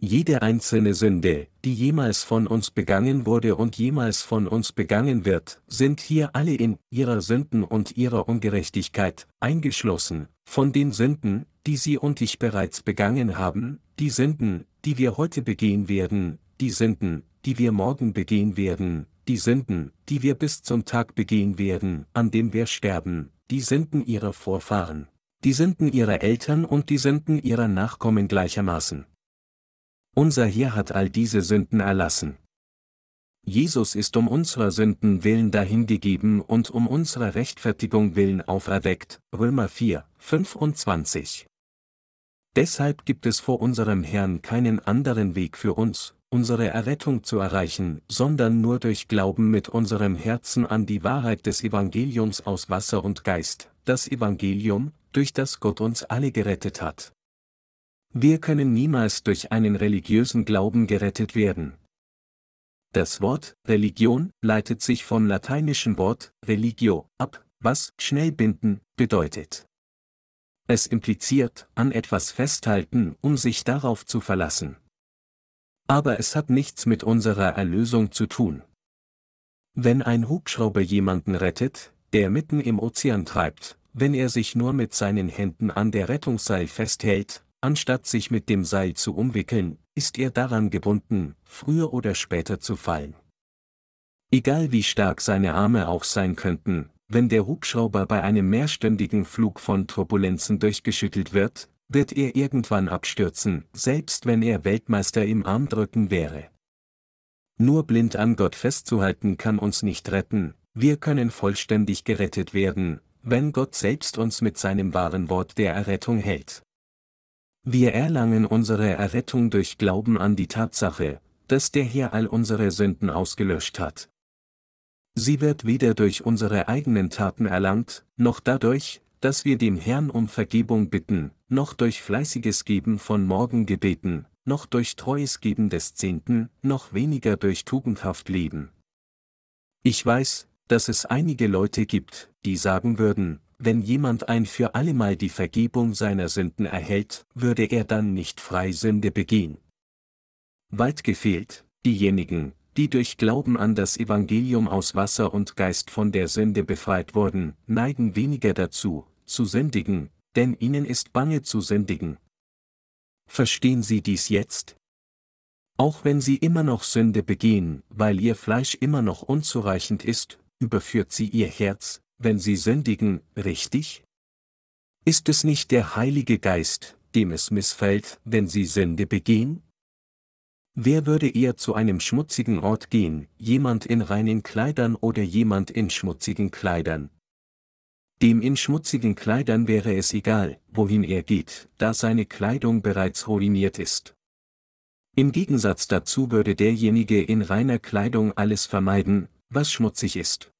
Jede einzelne Sünde, die jemals von uns begangen wurde und jemals von uns begangen wird, sind hier alle in ihrer Sünden und ihrer Ungerechtigkeit eingeschlossen, von den Sünden, die Sie und ich bereits begangen haben, die Sünden, die wir heute begehen werden, die Sünden, die wir morgen begehen werden, die Sünden, die wir bis zum Tag begehen werden, an dem wir sterben, die Sünden ihrer Vorfahren, die Sünden ihrer Eltern und die Sünden ihrer Nachkommen gleichermaßen. Unser Herr hat all diese Sünden erlassen. Jesus ist um unserer Sünden willen dahingegeben und um unserer Rechtfertigung willen auferweckt, Römer 4, 25. Deshalb gibt es vor unserem Herrn keinen anderen Weg für uns, unsere Errettung zu erreichen, sondern nur durch Glauben mit unserem Herzen an die Wahrheit des Evangeliums aus Wasser und Geist, das Evangelium, durch das Gott uns alle gerettet hat. Wir können niemals durch einen religiösen Glauben gerettet werden. Das Wort Religion leitet sich vom lateinischen Wort religio ab, was schnell binden bedeutet. Es impliziert an etwas festhalten, um sich darauf zu verlassen. Aber es hat nichts mit unserer Erlösung zu tun. Wenn ein Hubschrauber jemanden rettet, der mitten im Ozean treibt, wenn er sich nur mit seinen Händen an der Rettungsseil festhält, anstatt sich mit dem Seil zu umwickeln, ist er daran gebunden, früher oder später zu fallen. Egal wie stark seine Arme auch sein könnten, wenn der Hubschrauber bei einem mehrstündigen Flug von Turbulenzen durchgeschüttelt wird, wird er irgendwann abstürzen, selbst wenn er Weltmeister im Armdrücken wäre. Nur blind an Gott festzuhalten kann uns nicht retten, wir können vollständig gerettet werden, wenn Gott selbst uns mit seinem wahren Wort der Errettung hält. Wir erlangen unsere Errettung durch Glauben an die Tatsache, dass der Herr all unsere Sünden ausgelöscht hat. Sie wird weder durch unsere eigenen Taten erlangt, noch dadurch, dass wir dem Herrn um Vergebung bitten, noch durch fleißiges Geben von Morgengebeten, noch durch treues Geben des Zehnten, noch weniger durch tugendhaft Leben. Ich weiß, dass es einige Leute gibt, die sagen würden, wenn jemand ein für allemal die Vergebung seiner Sünden erhält, würde er dann nicht frei Sünde begehen. Weit gefehlt, diejenigen, die durch Glauben an das Evangelium aus Wasser und Geist von der Sünde befreit wurden, neigen weniger dazu, zu sündigen, denn ihnen ist bange zu sündigen. Verstehen Sie dies jetzt? Auch wenn Sie immer noch Sünde begehen, weil Ihr Fleisch immer noch unzureichend ist, überführt Sie Ihr Herz, wenn Sie sündigen, richtig? Ist es nicht der Heilige Geist, dem es missfällt, wenn Sie Sünde begehen? Wer würde eher zu einem schmutzigen Ort gehen, jemand in reinen Kleidern oder jemand in schmutzigen Kleidern? Dem in schmutzigen Kleidern wäre es egal, wohin er geht, da seine Kleidung bereits ruiniert ist. Im Gegensatz dazu würde derjenige in reiner Kleidung alles vermeiden, was schmutzig ist.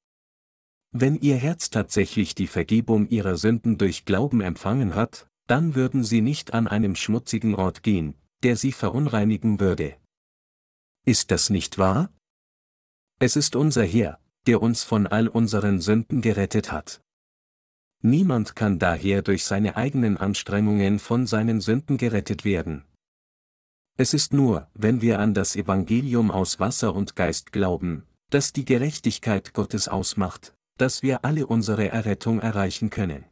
Wenn ihr Herz tatsächlich die Vergebung ihrer Sünden durch Glauben empfangen hat, dann würden sie nicht an einem schmutzigen Ort gehen, der sie verunreinigen würde. Ist das nicht wahr? Es ist unser Herr, der uns von all unseren Sünden gerettet hat. Niemand kann daher durch seine eigenen Anstrengungen von seinen Sünden gerettet werden. Es ist nur, wenn wir an das Evangelium aus Wasser und Geist glauben, das die Gerechtigkeit Gottes ausmacht, dass wir alle unsere Errettung erreichen können.